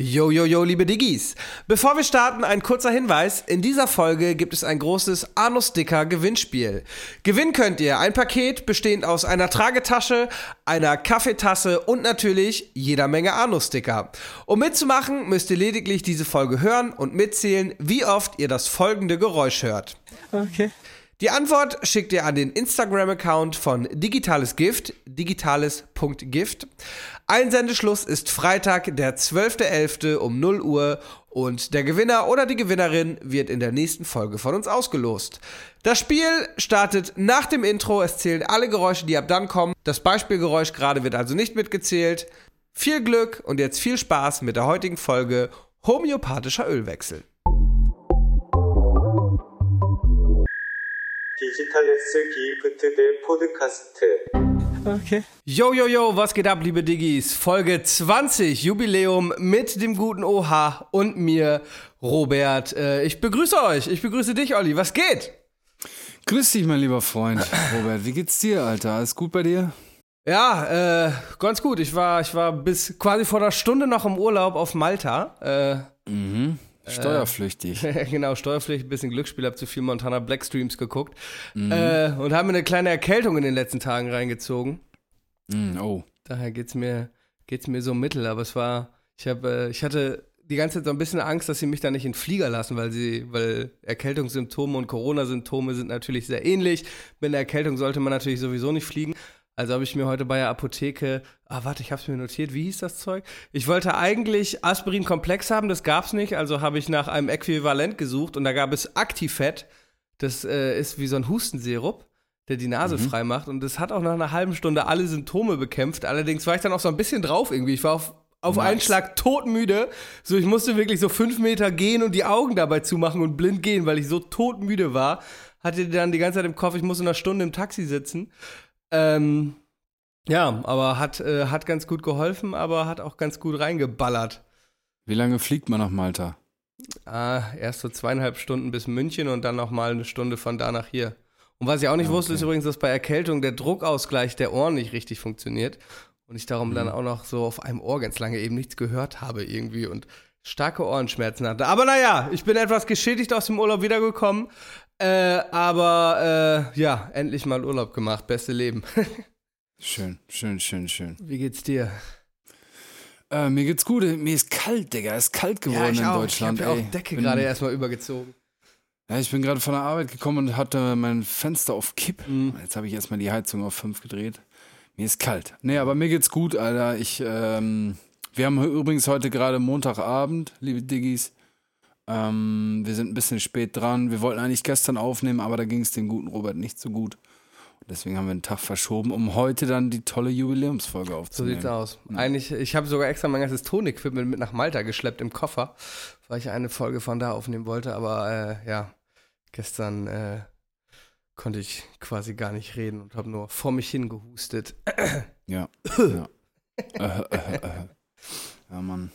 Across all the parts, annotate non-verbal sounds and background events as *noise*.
Yo, yo, yo, liebe Diggis. Bevor wir starten, ein kurzer Hinweis. In dieser Folge gibt es ein großes Anus-Sticker Gewinnspiel. Gewinnen könnt ihr ein Paket bestehend aus einer Tragetasche, einer Kaffeetasse und natürlich jeder Menge Anus-Sticker. Um mitzumachen, müsst ihr lediglich diese Folge hören und mitzählen, wie oft ihr das folgende Geräusch hört. Okay. Die Antwort schickt ihr an den Instagram-Account von Digitales Gift, digitales.gift. Einsendeschluss ist Freitag, der 12.11. um 0 Uhr und der Gewinner oder die Gewinnerin wird in der nächsten Folge von uns ausgelost. Das Spiel startet nach dem Intro, es zählen alle Geräusche, die ab dann kommen. Das Beispielgeräusch gerade wird also nicht mitgezählt. Viel Glück und jetzt viel Spaß mit der heutigen Folge Homöopathischer Ölwechsel. Digitalesse Giebete der Podcast. Okay. Yo, yo, yo, was geht ab, liebe Diggis? Folge 20, Jubiläum mit dem guten OH und mir, Robert. Äh, ich begrüße euch, ich begrüße dich, Olli. Was geht? Grüß dich, mein lieber Freund, *clears throat* Robert. Wie geht's dir, Alter? Alles gut bei dir? Ja, äh, ganz gut. Ich war, ich war bis quasi vor der Stunde noch im Urlaub auf Malta. Äh, mhm. Steuerpflichtig. *laughs* genau, Steuerpflicht, ein bisschen Glücksspiel, hab zu viel Montana Black Streams geguckt. Äh, und haben mir eine kleine Erkältung in den letzten Tagen reingezogen. Mhm, oh. Daher geht's mir, geht's mir so mittel, aber es war, ich habe, äh, ich hatte die ganze Zeit so ein bisschen Angst, dass sie mich da nicht in den Flieger lassen, weil sie, weil Erkältungssymptome und Corona-Symptome sind natürlich sehr ähnlich. Mit einer Erkältung sollte man natürlich sowieso nicht fliegen. Also habe ich mir heute bei der Apotheke, ah warte, ich habe es mir notiert, wie hieß das Zeug? Ich wollte eigentlich Aspirin-Komplex haben, das gab's nicht, also habe ich nach einem Äquivalent gesucht und da gab es Actifed, das äh, ist wie so ein Hustensirup, der die Nase frei macht und das hat auch nach einer halben Stunde alle Symptome bekämpft. Allerdings war ich dann auch so ein bisschen drauf irgendwie. Ich war auf, auf Nice. einen Schlag todmüde. So, ich musste wirklich so fünf Meter gehen und die Augen dabei zumachen und blind gehen, weil ich so todmüde war. Hatte dann die ganze Zeit im Kopf, ich muss in einer Stunde im Taxi sitzen. Ähm, ja, aber hat, äh, hat ganz gut geholfen, aber hat auch ganz gut reingeballert. Wie lange fliegt man nach Malta? Ah, erst so zweieinhalb Stunden bis München und dann noch mal eine Stunde von da nach hier. Und was ich auch nicht wusste, ist übrigens, dass bei Erkältung der Druckausgleich der Ohren nicht richtig funktioniert. Und ich darum dann auch noch so auf einem Ohr ganz lange eben nichts gehört habe irgendwie und starke Ohrenschmerzen hatte. Aber naja, ich bin etwas geschädigt aus dem Urlaub wiedergekommen. Äh, aber äh, ja, endlich mal Urlaub gemacht. Beste Leben. *laughs* Schön, schön, schön, schön. Wie geht's dir? Äh, mir geht's gut. Mir ist kalt, Digga. Es ist kalt geworden in Deutschland. Ich habe ey. ja auch Decke Bin- gerade erstmal übergezogen. Ja, ich bin gerade von der Arbeit gekommen und hatte mein Fenster auf Kipp. Mhm. Jetzt habe ich erstmal die Heizung auf 5 gedreht. Mir ist kalt. Nee, aber mir geht's gut, Alter. Ich, ähm, wir haben übrigens heute gerade Montagabend, liebe Diggis. Ähm, wir sind ein bisschen spät dran. Wir wollten eigentlich gestern aufnehmen, aber da ging es dem guten Robert nicht so gut. Deswegen haben wir einen Tag verschoben, um heute dann die tolle Jubiläumsfolge So aufzunehmen. sieht's aus. Eigentlich, ich habe sogar extra mein ganzes Tonequipment mit nach Malta geschleppt im Koffer, weil ich eine Folge von da aufnehmen wollte. Aber äh, ja, gestern äh, konnte ich quasi gar nicht reden und habe nur vor mich hingehustet. Ja. *coughs* ja. äh, äh, äh. ja, Mann.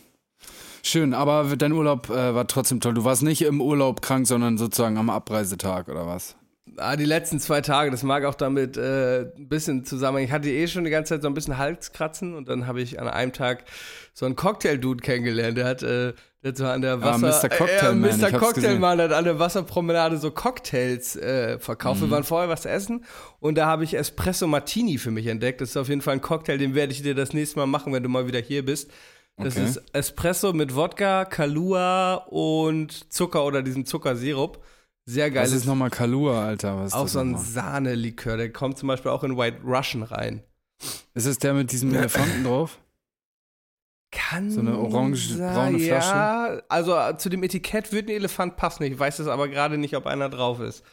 Schön, aber dein Urlaub äh, war trotzdem toll. Du warst nicht im Urlaub krank, sondern sozusagen am Abreisetag oder was? Ah, die letzten zwei Tage, das mag auch damit äh, ein bisschen zusammenhängen. Ich hatte eh schon die ganze Zeit so ein bisschen Halskratzen und dann habe ich an einem Tag so einen Cocktail-Dude kennengelernt. Der hat, äh, der hat so an der Ah, Wasser... Mr. Cocktailman, Äh, Mr. Cocktailman hat an der Wasserpromenade so Cocktails äh, verkauft. Mhm. Wir waren vorher was essen und da habe ich Espresso Martini für mich entdeckt. Das ist auf jeden Fall ein Cocktail, den werde ich dir das nächste Mal machen, wenn du mal wieder hier bist. Das Okay. ist Espresso mit Wodka, Kalua und Zucker oder diesem Zuckersirup. Sehr geil. Was ist nochmal Kalua, Alter? Was ist Auch das so ein? Sahnelikör, der kommt zum Beispiel auch in White Russian rein. Ist es der mit diesem Elefanten drauf? Kann So eine orange- braune Flasche? Ja, also äh, zu dem Etikett wird ein Elefant passen. Ich weiß es aber gerade nicht, ob einer drauf ist.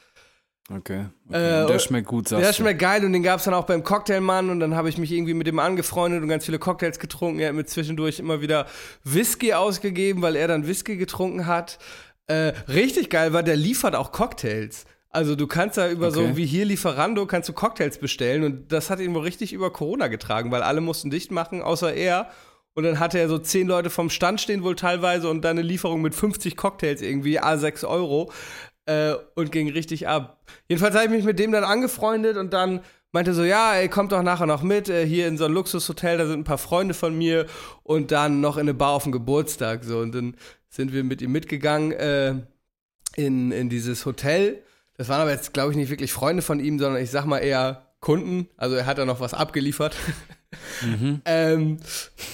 Okay. okay. Äh, der schmeckt gut, sagst Der schmeckt geil und den gab es dann auch beim Cocktailmann und dann habe ich mich irgendwie mit dem angefreundet und ganz viele Cocktails getrunken. Er hat mir zwischendurch immer wieder Whisky ausgegeben, weil er dann Whisky getrunken hat. Äh, richtig geil war, der liefert auch Cocktails. Also du kannst da über Okay. so wie hier Lieferando kannst du Cocktails bestellen und das hat ihn wohl richtig über Corona getragen, weil alle mussten dicht machen, außer er. Und dann hatte er so zehn Leute vom Stand stehen wohl teilweise und dann eine Lieferung mit 50 Cocktails irgendwie, A6 Euro äh, und ging richtig ab. Jedenfalls habe ich mich mit dem dann angefreundet und dann meinte so, ja, ey, kommt doch nachher noch mit, äh, hier in so ein Luxushotel, da sind ein paar Freunde von mir und dann noch in eine Bar auf den Geburtstag. So, und dann sind wir mit ihm mitgegangen äh, in, in dieses Hotel. Das waren aber jetzt, glaube ich, nicht wirklich Freunde von ihm, sondern ich sag mal eher Kunden. Also er hat da noch was abgeliefert. *laughs* Mhm. ähm,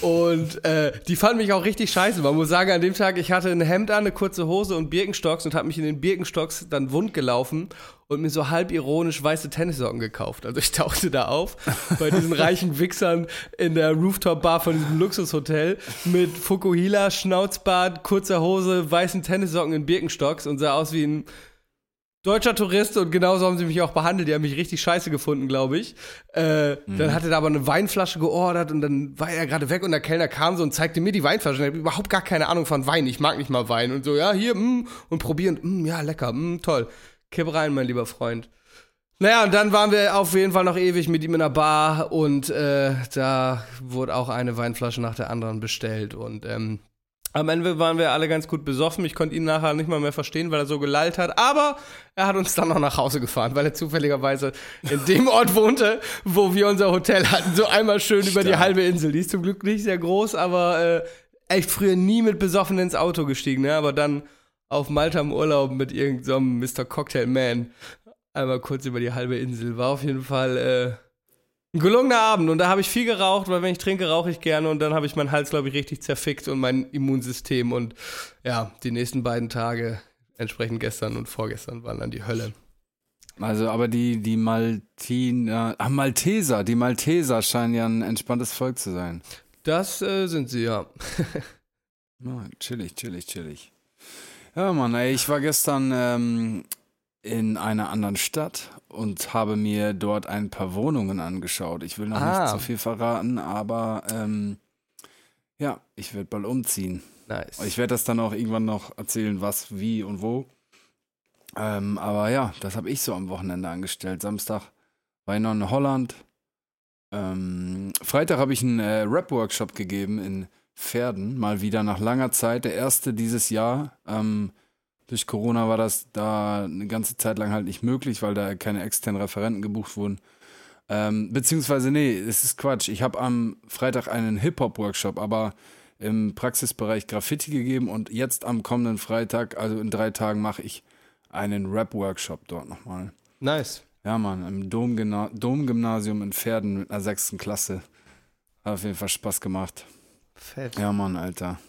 und äh, die fanden mich auch richtig scheiße. Man muss sagen, an dem Tag, ich hatte ein Hemd an, eine kurze Hose und Birkenstocks und habe mich in den Birkenstocks dann wund gelaufen und mir so halb ironisch weiße Tennissocken gekauft. Also ich *laughs* tauchte da auf bei diesen reichen Wichsern in der Rooftop-Bar von diesem Luxushotel mit Fukuhila, Schnauzbart, kurzer Hose, weißen Tennissocken in Birkenstocks und sah aus wie ein deutscher Tourist und genauso haben sie mich auch behandelt. Die haben mich richtig scheiße gefunden, glaube ich. Äh, mhm. Dann hatte er aber eine Weinflasche geordert und dann war er gerade weg und der Kellner kam so und zeigte mir die Weinflasche. Und ich habe überhaupt gar keine Ahnung von Wein. Ich mag nicht mal Wein. Und so, ja, hier, mm, und probieren. Mm, ja, lecker, mm, toll. Kipp rein, mein lieber Freund. Naja, und dann waren wir auf jeden Fall noch ewig mit ihm in der Bar und äh, da wurde auch eine Weinflasche nach der anderen bestellt und ähm, am Ende waren wir alle ganz gut besoffen. Ich konnte ihn nachher nicht mal mehr verstehen, weil er so gelallt hat. Aber er hat uns dann noch nach Hause gefahren, weil er zufälligerweise in dem Ort wohnte, wo wir unser Hotel hatten. So einmal schön Stark. über die halbe Insel. Die ist zum Glück nicht sehr groß, aber äh, echt früher nie mit besoffen ins Auto gestiegen. Ne? Aber dann auf Malta im Urlaub mit irgendeinem so Mr. Cocktail Man einmal kurz über die halbe Insel. War auf jeden Fall äh, ein gelungener Abend und da habe ich viel geraucht, weil wenn ich trinke, rauche ich gerne und dann habe ich meinen Hals, glaube ich, richtig zerfickt und mein Immunsystem und ja, die nächsten beiden Tage, entsprechend gestern und vorgestern, waren dann die Hölle. Also, aber die, die Maltiner, ach, Malteser, die Malteser scheinen ja ein entspanntes Volk zu sein. Das äh, sind sie, ja. *laughs* oh, chillig, chillig, chillig. Ja, Mann, ey, ich war gestern ähm, in einer anderen Stadt und habe mir dort ein paar Wohnungen angeschaut. Ich will noch ah. nicht so viel verraten, aber ähm, ja, ich werde bald umziehen. Nice. Ich werde das dann auch irgendwann noch erzählen, was, wie und wo. Ähm, aber ja, das habe ich so am Wochenende angestellt. Samstag war ich noch in Holland. Ähm, Freitag habe ich einen äh, Rap-Workshop gegeben in Pferden, mal wieder nach langer Zeit. Der erste dieses Jahr. Ähm, durch Corona war das da eine ganze Zeit lang halt nicht möglich, weil da keine externen Referenten gebucht wurden. Ähm, beziehungsweise, nee, es ist Quatsch. Ich habe am Freitag einen Hip-Hop-Workshop, aber im Praxisbereich Graffiti gegeben und jetzt am kommenden Freitag, also in drei Tagen, mache ich einen Rap-Workshop dort nochmal. Nice. Ja, Mann, im Domgymnasium in Pferden mit einer sechsten Klasse. Hat auf jeden Fall Spaß gemacht. Fett. Ja, Mann, Alter.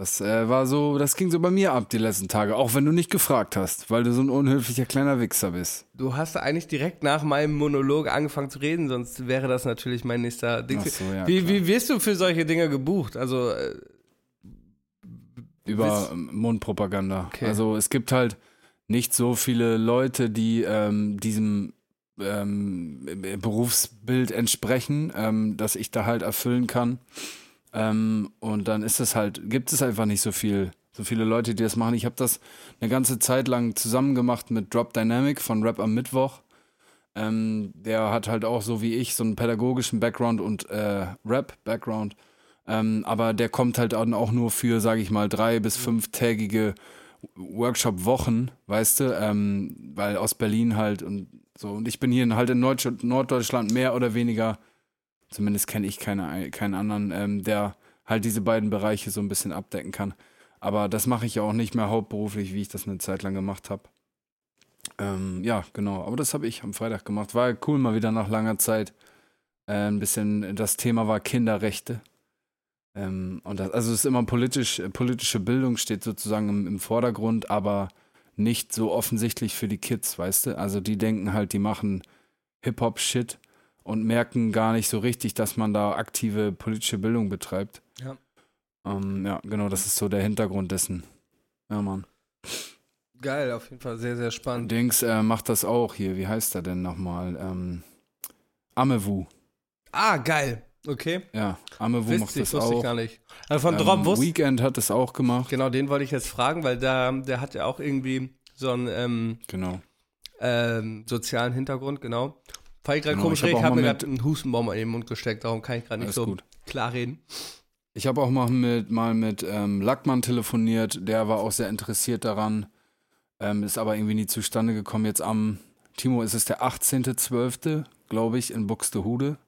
Das äh, war so, das ging so bei mir ab die letzten Tage, auch wenn du nicht gefragt hast, weil du so ein unhöflicher kleiner Wichser bist. Du hast eigentlich direkt nach meinem Monolog angefangen zu reden, sonst wäre das natürlich mein nächster Ding. So, ja, wie, wie wirst du für solche Dinge gebucht? Also äh, über ähm, Mundpropaganda. Okay. Also es gibt halt nicht so viele Leute, die ähm, diesem ähm, Berufsbild entsprechen, ähm, dass ich da halt erfüllen kann. Ähm, und dann ist es halt, gibt es einfach nicht so viel, so viele Leute, die das machen. Ich habe das eine ganze Zeit lang zusammen gemacht mit Drop Dynamic von Rap am Mittwoch. Ähm, der hat halt auch so wie ich so einen pädagogischen Background und äh, Rap-Background. Ähm, aber der kommt halt auch nur für, sage ich mal, drei bis fünftägige Workshop-Wochen, weißt du, ähm, weil aus Berlin halt und so. Und ich bin hier halt in Norddeutschland mehr oder weniger Zumindest kenne ich keine, keinen anderen, ähm, der halt diese beiden Bereiche so ein bisschen abdecken kann. Aber das mache ich ja auch nicht mehr hauptberuflich, wie ich das eine Zeit lang gemacht habe. Ähm, ja, genau. Aber das habe ich am Freitag gemacht. War cool, mal wieder nach langer Zeit. Äh, ein bisschen, das Thema war Kinderrechte. Ähm, und das, also es ist immer politisch, politische Bildung steht sozusagen im, im Vordergrund, aber nicht so offensichtlich für die Kids, weißt du? Also die denken halt, die machen Hip-Hop-Shit und merken gar nicht so richtig, dass man da aktive politische Bildung betreibt. Ja. Ähm, ja, genau, das ist so der Hintergrund dessen. Ja, Mann. Geil, auf jeden Fall sehr, sehr spannend. Dings äh, macht das auch hier. Wie heißt er denn nochmal? Ähm, Amewu. Ah, geil. Okay. Ja, Amewu macht das wusste auch. Ich gar nicht. Also von ähm, Drop Weekend hat es auch gemacht. Genau, den wollte ich jetzt fragen, weil da, der hat ja auch irgendwie so einen ähm, genau. ähm, sozialen Hintergrund, genau. Fand ich gerade genau, komisch, ich habe hab mir gerade einen Hustenbaum in den Mund gesteckt, darum kann ich gerade nicht so gut. klar reden. Ich habe auch mal mit, mal mit ähm, Lackmann telefoniert, der war auch sehr interessiert daran, ähm, ist aber irgendwie nie zustande gekommen. Jetzt am, Timo, ist es der 18.12., glaube ich, in Buxtehude.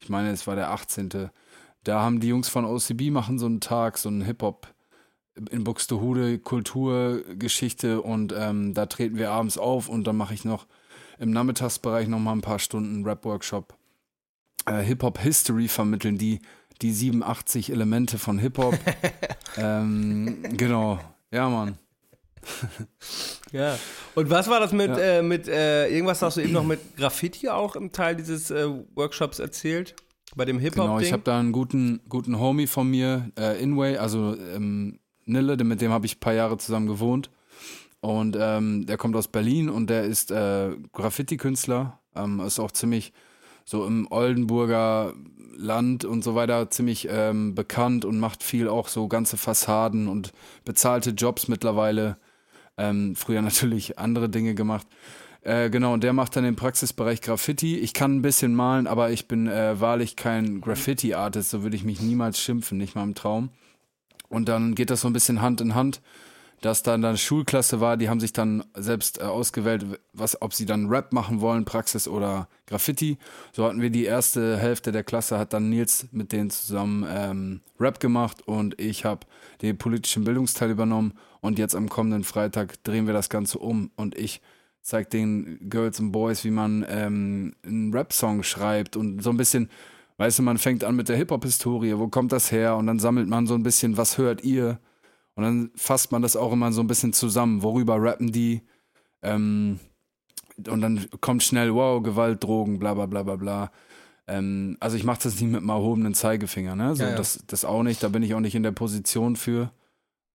Ich meine, es war der 18. Da haben die Jungs von OCB machen so einen Tag, so einen Hip-Hop in Buxtehude, Kulturgeschichte und ähm, da treten wir abends auf und dann mache ich noch im Nachmittagsbereich noch mal ein paar Stunden Rap-Workshop. Äh, Hip-Hop-History vermitteln, die, die 87 Elemente von Hip-Hop. *laughs* ähm, genau, ja, Mann. ja. Und was war das mit, ja. äh, mit äh, irgendwas hast du eben noch mit Graffiti auch im Teil dieses äh, Workshops erzählt? Bei dem Hip-Hop? Genau, ich habe da einen guten, guten Homie von mir, äh, Inway, also ähm, Nille, mit dem habe ich ein paar Jahre zusammen gewohnt. Und ähm, der kommt aus Berlin und der ist äh, Graffiti-Künstler, ähm, ist auch ziemlich so im Oldenburger Land und so weiter ziemlich ähm, bekannt und macht viel auch so ganze Fassaden und bezahlte Jobs mittlerweile. Ähm, früher *laughs* natürlich andere Dinge gemacht. Äh, genau, und der macht dann den Praxisbereich Graffiti. Ich kann ein bisschen malen, aber ich bin äh, wahrlich kein Graffiti-Artist, so würde ich mich niemals schimpfen, nicht mal im Traum. Und dann geht das so ein bisschen Hand in Hand, dass dann eine Schulklasse war, die haben sich dann selbst äh, ausgewählt, was, ob sie dann Rap machen wollen, Praxis oder Graffiti. So hatten wir die erste Hälfte der Klasse, hat dann Nils mit denen zusammen ähm, Rap gemacht und ich habe den politischen Bildungsteil übernommen. Und jetzt am kommenden Freitag drehen wir das Ganze um und ich zeige den Girls und Boys, wie man ähm, einen Rap-Song schreibt und so ein bisschen Weißt du, man fängt an mit der Hip-Hop-Historie, wo kommt das her? Und dann sammelt man so ein bisschen, was hört ihr? Und dann fasst man das auch immer so ein bisschen zusammen, worüber rappen die? Ähm, und dann kommt schnell, wow, Gewalt, Drogen, bla bla bla bla bla. Ähm, also ich mache das nicht mit einem erhobenen Zeigefinger, ne? So, ja, ja. Das, das auch nicht, da bin ich auch nicht in der Position für.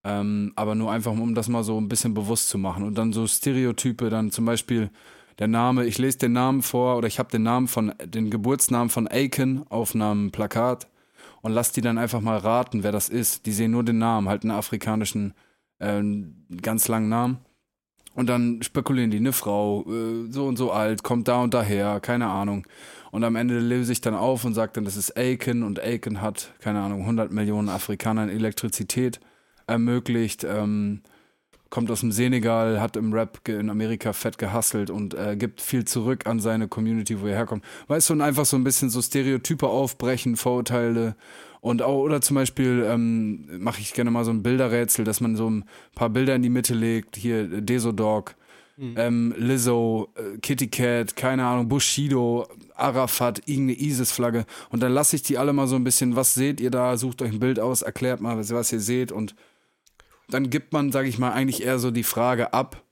Ähm, aber nur einfach, um das mal so ein bisschen bewusst zu machen. Und dann so Stereotype, dann zum Beispiel der Name, ich lese den Namen vor oder ich habe den Namen von, den Geburtsnamen von Aiken auf einem Plakat und lass die dann einfach mal raten, wer das ist. Die sehen nur den Namen, halt einen afrikanischen, äh, ganz langen Namen. Und dann spekulieren die, eine Frau, äh, so und so alt, kommt da und daher, keine Ahnung. Und am Ende löse ich dann auf und sage dann, das ist Aiken und Aiken hat, keine Ahnung, 100 Millionen Afrikanern Elektrizität ermöglicht. Ähm, kommt aus dem Senegal, hat im Rap in Amerika fett gehustelt und äh, gibt viel zurück an seine Community, wo er herkommt. Weißt du, und einfach so ein bisschen so Stereotype aufbrechen, Vorurteile und auch, oder zum Beispiel ähm, mache ich gerne mal so ein Bilderrätsel, dass man so ein paar Bilder in die Mitte legt. Hier Desodog, mhm. ähm, Lizzo, äh, Kitty Cat, keine Ahnung, Bushido, Arafat, irgendeine ISIS-Flagge. Und dann lasse ich die alle mal so ein bisschen, was seht ihr da? Sucht euch ein Bild aus, erklärt mal, was, was ihr seht und dann gibt man, sage ich mal, eigentlich eher so die Frage ab,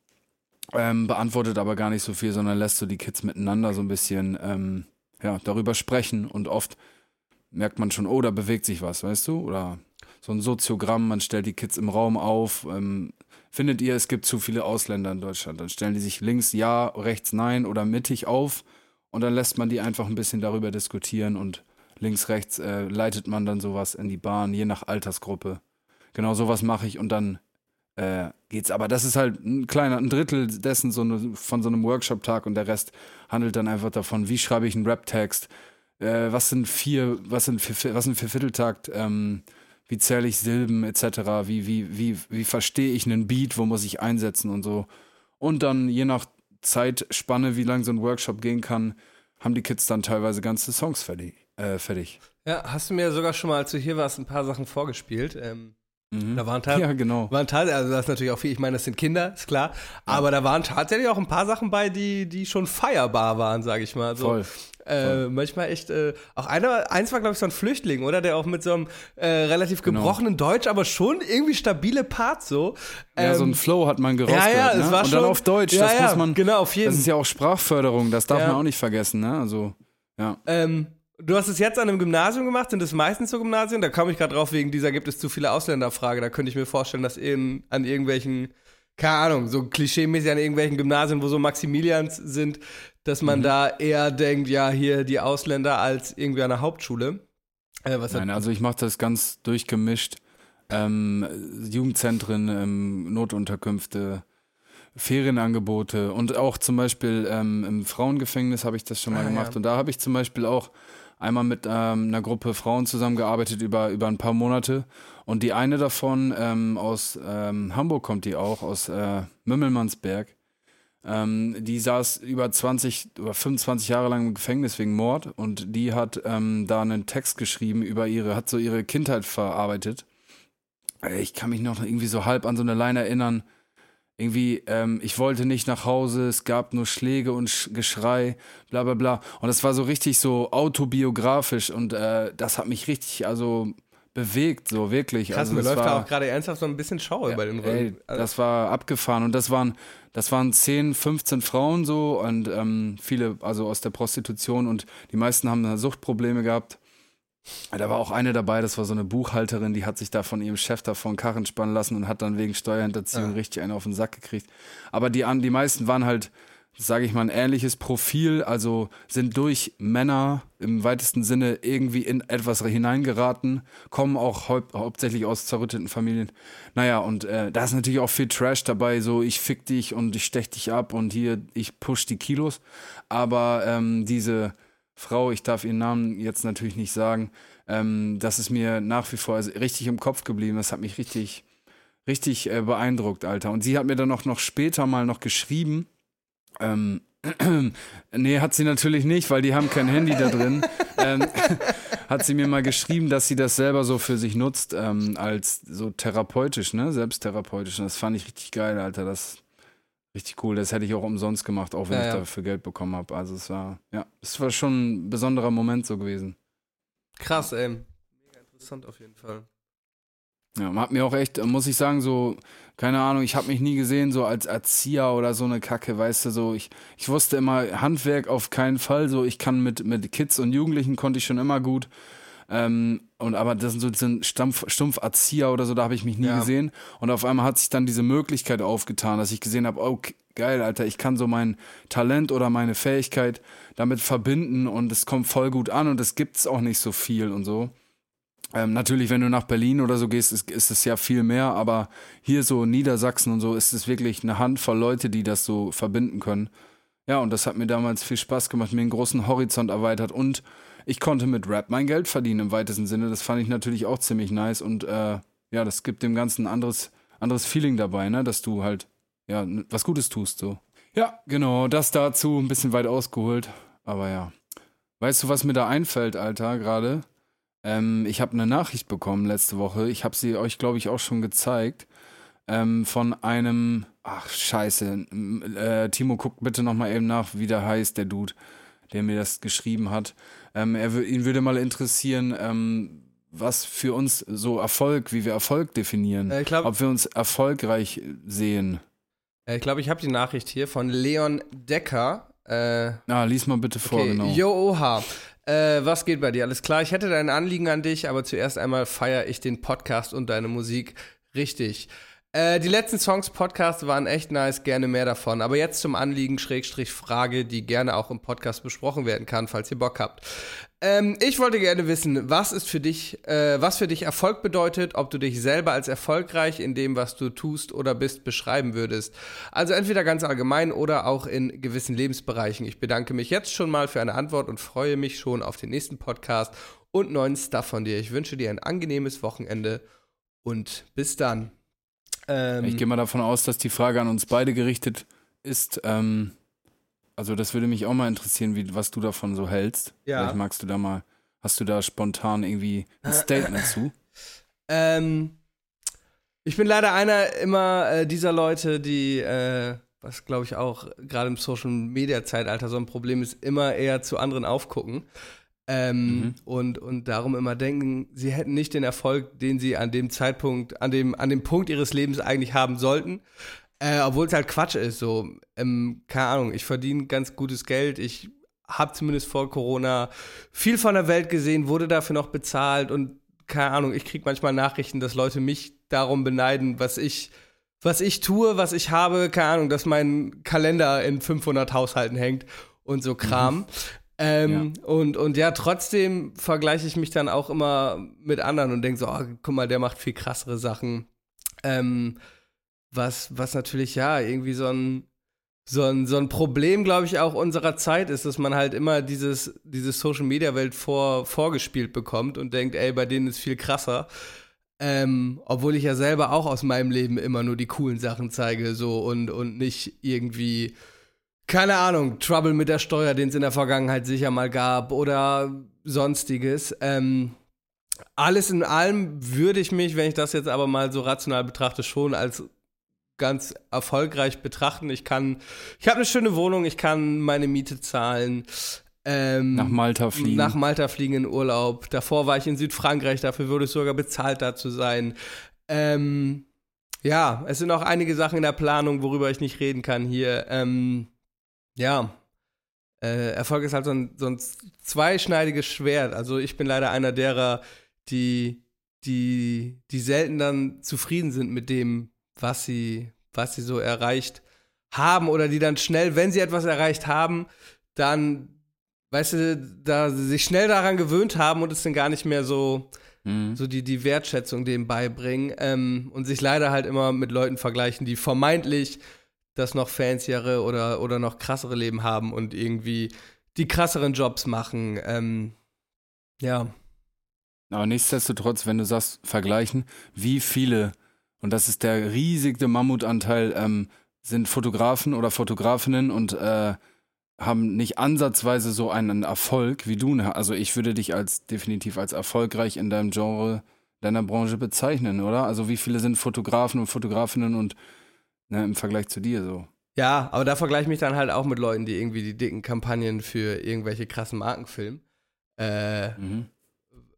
ähm, beantwortet aber gar nicht so viel, sondern lässt so die Kids miteinander so ein bisschen ähm, ja, darüber sprechen und oft merkt man schon, oh, da bewegt sich was, weißt du? Oder so ein Soziogramm, man stellt die Kids im Raum auf. Ähm, findet ihr, es gibt zu viele Ausländer in Deutschland? Dann stellen die sich links ja, rechts nein oder mittig auf und dann lässt man die einfach ein bisschen darüber diskutieren und links, rechts äh, leitet man dann sowas in die Bahn, je nach Altersgruppe genau sowas mache ich und dann äh, geht's. Aber das ist halt ein kleiner, ein Drittel dessen so eine, von so einem Workshop-Tag und der Rest handelt dann einfach davon, wie schreibe ich einen Rap-Text, äh, was sind vier, was sind vier, was sind vier Vierteltakt, ähm, wie zähle ich Silben etc., wie, wie, wie, wie verstehe ich einen Beat, wo muss ich einsetzen und so. Und dann je nach Zeitspanne, wie lang so ein Workshop gehen kann, haben die Kids dann teilweise ganze Songs fertig. Äh, fertig. Ja, hast du mir sogar schon mal, als du hier warst, ein paar Sachen vorgespielt. Ähm, Mhm. Da waren, ja, genau. waren tatsächlich, also das ist natürlich auch viel, ich meine, das sind Kinder, ist klar, ja. aber da waren tatsächlich auch ein paar Sachen bei, die, die schon feierbar waren, sage ich mal. So. Voll. Äh, manchmal echt, äh, auch einer, eins war, glaube ich, so ein Flüchtling, oder? Der auch mit so einem äh, relativ genau. gebrochenen genau. Deutsch, aber schon irgendwie stabile Parts so. Ähm, ja, so ein ähm, Flow hat man gerostet. Ja, ja, ne? es war Und schon, dann auf Deutsch, ja, das ja, muss man. Genau, auf jeden Das ist ja auch Sprachförderung, das darf man auch nicht vergessen, ne? Also, ja. Ähm, Du hast es jetzt an einem Gymnasium gemacht, sind es meistens so Gymnasien? Da komme ich gerade drauf wegen dieser gibt es zu viele Ausländerfrage. Da könnte ich mir vorstellen, dass eben an irgendwelchen, keine Ahnung, so klischeemäßig an irgendwelchen Gymnasien, wo so Maximilians sind, dass man mhm. da eher denkt, ja, hier die Ausländer als irgendwie an der Hauptschule. Äh, Nein, also ich mache das ganz durchgemischt. Ähm, Jugendzentren, ähm, Notunterkünfte, Ferienangebote und auch zum Beispiel ähm, im Frauengefängnis habe ich das schon mal ah, gemacht. Ja. Und da habe ich zum Beispiel auch einmal mit ähm, einer Gruppe Frauen zusammengearbeitet über, über ein paar Monate. Und die eine davon ähm, aus ähm, Hamburg kommt die auch, aus äh, Mümmelmannsberg. Ähm, die saß über 20 oder 25 Jahre lang im Gefängnis wegen Mord und die hat ähm, da einen Text geschrieben über ihre, hat so ihre Kindheit verarbeitet. Ich kann mich noch irgendwie so halb an so eine Line erinnern. Irgendwie, ähm, ich wollte nicht nach Hause, es gab nur Schläge und Sch Geschrei, bla bla bla. Und das war so richtig so autobiografisch und äh, das hat mich richtig, also bewegt, so wirklich. Krass, also, mir läuft war, da auch gerade ernsthaft so ein bisschen Schauer ja, über den Rücken. Also, das war abgefahren und das waren, das waren 10, 15 Frauen so und ähm, viele, also aus der Prostitution und die meisten haben Suchtprobleme gehabt. Da war auch eine dabei, das war so eine Buchhalterin, die hat sich da von ihrem Chef da von Karren spannen lassen und hat dann wegen Steuerhinterziehung Ah. richtig einen auf den Sack gekriegt. Aber die, die meisten waren halt, sage ich mal, ein ähnliches Profil, also sind durch Männer im weitesten Sinne irgendwie in etwas hineingeraten, kommen auch hau hauptsächlich aus zerrütteten Familien. Naja, und äh, da ist natürlich auch viel Trash dabei, so ich fick dich und ich stech dich ab und hier, ich push die Kilos. Aber ähm, diese Frau, ich darf ihren Namen jetzt natürlich nicht sagen, ähm, das ist mir nach wie vor also richtig im Kopf geblieben. Das hat mich richtig, richtig äh, beeindruckt, Alter. Und sie hat mir dann auch noch später mal noch geschrieben, ähm, *clears throat* nee, hat sie natürlich nicht, weil die haben kein Handy da drin. *laughs* ähm, *laughs* hat sie mir mal geschrieben, dass sie das selber so für sich nutzt, ähm, als so therapeutisch, ne? Selbsttherapeutisch. Und das fand ich richtig geil, Alter. Das richtig cool. Das hätte ich auch umsonst gemacht, auch wenn Ja, ich ja. dafür Geld bekommen habe. Also es war, ja, es war schon ein besonderer Moment so gewesen. krass, ey. Mega interessant auf jeden Fall. Ja, man hat mir auch echt, muss ich sagen, so, keine Ahnung, ich habe mich nie gesehen, so als Erzieher oder so eine Kacke, weißt du, so, ich, ich wusste immer, Handwerk auf keinen Fall, so, ich kann mit, mit Kids und Jugendlichen konnte ich schon immer gut. Ähm, und aber das sind so sind stumpf, stumpf Erzieher oder so, da habe ich mich nie Ja. gesehen. Und auf einmal hat sich dann diese Möglichkeit aufgetan, dass ich gesehen habe, oh, k- geil, Alter, ich kann so mein Talent oder meine Fähigkeit damit verbinden und es kommt voll gut an und es gibt's auch nicht so viel und so. Ähm, natürlich, wenn du nach Berlin oder so gehst, ist, ist es ja viel mehr, aber hier so in Niedersachsen und so ist es wirklich eine Handvoll Leute, die das so verbinden können. Ja, und das hat mir damals viel Spaß gemacht, mir einen großen Horizont erweitert und ich konnte mit Rap mein Geld verdienen im weitesten Sinne. Das fand ich natürlich auch ziemlich nice und äh, ja, das gibt dem Ganzen ein anderes, anderes Feeling dabei, ne, dass du halt ja was Gutes tust so. Ja, genau, das dazu, ein bisschen weit ausgeholt, aber ja. Weißt du, was mir da einfällt, Alter, gerade? Ähm, ich habe eine Nachricht bekommen letzte Woche. Ich habe sie euch, glaube ich, auch schon gezeigt. Ähm, von einem. Ach, scheiße. Äh, Timo, guck bitte nochmal eben nach, wie der heißt, der Dude, der mir das geschrieben hat. Ähm, er, ihn würde mal interessieren, ähm, was für uns so Erfolg, wie wir Erfolg definieren. Äh, ich glaube, Ob wir uns erfolgreich sehen. äh, ich, glaub, ich habe die Nachricht hier von Leon Decker. Äh, Ah, lies mal bitte vor, okay. genau. Yo, Oha. Äh, was geht bei dir? Alles klar? Ich hätte da ein Anliegen an dich, aber zuerst einmal feiere ich den Podcast und deine Musik richtig. Äh, die letzten Songs Podcast waren echt nice, gerne mehr davon. Aber jetzt zum Anliegen, Schrägstrich Frage, die gerne auch im Podcast besprochen werden kann, falls ihr Bock habt. Ähm, ich wollte gerne wissen, was ist für dich, äh, was für dich Erfolg bedeutet, ob du dich selber als erfolgreich in dem, was du tust oder bist, beschreiben würdest. Also entweder ganz allgemein oder auch in gewissen Lebensbereichen. Ich bedanke mich jetzt schon mal für eine Antwort und freue mich schon auf den nächsten Podcast und neuen Stuff von dir. Ich wünsche dir ein angenehmes Wochenende und bis dann. Ähm, Ich gehe mal davon aus, dass die Frage an uns beide gerichtet ist. Ähm, also das würde mich auch mal interessieren, wie, was du davon so hältst. Ja. Vielleicht magst du da mal, hast du da spontan irgendwie ein Statement zu? *laughs* Ähm, ich bin leider einer immer äh, dieser Leute, die, äh, was glaube ich auch gerade im Social Media Zeitalter so ein Problem ist, immer eher zu anderen aufgucken. Ähm, Mhm. und, und darum immer denken, sie hätten nicht den Erfolg, den sie an dem Zeitpunkt, an dem, an dem Punkt ihres Lebens eigentlich haben sollten. Äh, obwohl es halt Quatsch ist. So, ähm, keine Ahnung, ich verdiene ganz gutes Geld. Ich habe zumindest vor Corona viel von der Welt gesehen, wurde dafür noch bezahlt und keine Ahnung, ich kriege manchmal Nachrichten, dass Leute mich darum beneiden, was ich, was ich tue, was ich habe, keine Ahnung, dass mein Kalender in 500 Haushalten hängt und so Kram. Ähm, und, und ja, trotzdem vergleiche ich mich dann auch immer mit anderen und denke so, oh, guck mal, der macht viel krassere Sachen. Ähm, was, was natürlich ja irgendwie so ein, so ein, so ein Problem, glaube ich, auch unserer Zeit ist, dass man halt immer dieses, diese Social Media Welt vor, vorgespielt bekommt und denkt, ey, bei denen ist viel krasser. Ähm, obwohl ich ja selber auch aus meinem Leben immer nur die coolen Sachen zeige, so und, und nicht irgendwie, keine Ahnung, Trouble mit der Steuer, den es in der Vergangenheit sicher mal gab oder sonstiges. Ähm, alles in allem würde ich mich, wenn ich das jetzt aber mal so rational betrachte, schon als ganz erfolgreich betrachten. Ich kann, ich habe eine schöne Wohnung, ich kann meine Miete zahlen. Ähm, nach Malta fliegen. Nach Malta fliegen in Urlaub. Davor war ich in Südfrankreich, dafür wurde es sogar bezahlt, da zu sein. Ähm, ja, es sind auch einige Sachen in der Planung, worüber ich nicht reden kann hier. Ähm, ja, äh, Erfolg ist halt so ein, so ein zweischneidiges Schwert. Also ich bin leider einer derer, die, die, die selten dann zufrieden sind mit dem, was sie, was sie so erreicht haben oder die dann schnell, wenn sie etwas erreicht haben, dann, weißt du, da sich schnell daran gewöhnt haben und es dann gar nicht mehr so, mhm. so die, die Wertschätzung dem beibringen ähm, und sich leider halt immer mit Leuten vergleichen, die vermeintlich das noch fanciere oder, oder noch krassere Leben haben und irgendwie die krasseren Jobs machen. Ähm, ja. Aber nichtsdestotrotz, wenn du sagst, vergleichen, wie viele, und das ist der riesige Mammutanteil, ähm, sind Fotografen oder Fotografinnen und äh, haben nicht ansatzweise so einen Erfolg wie du. Also ich würde dich als definitiv als erfolgreich in deinem Genre, deiner Branche bezeichnen, oder? Also wie viele sind Fotografen und Fotografinnen und ne, im Vergleich zu dir so? Ja, aber da vergleiche ich mich dann halt auch mit Leuten, die irgendwie die dicken Kampagnen für irgendwelche krassen Marken filmen. Äh, mhm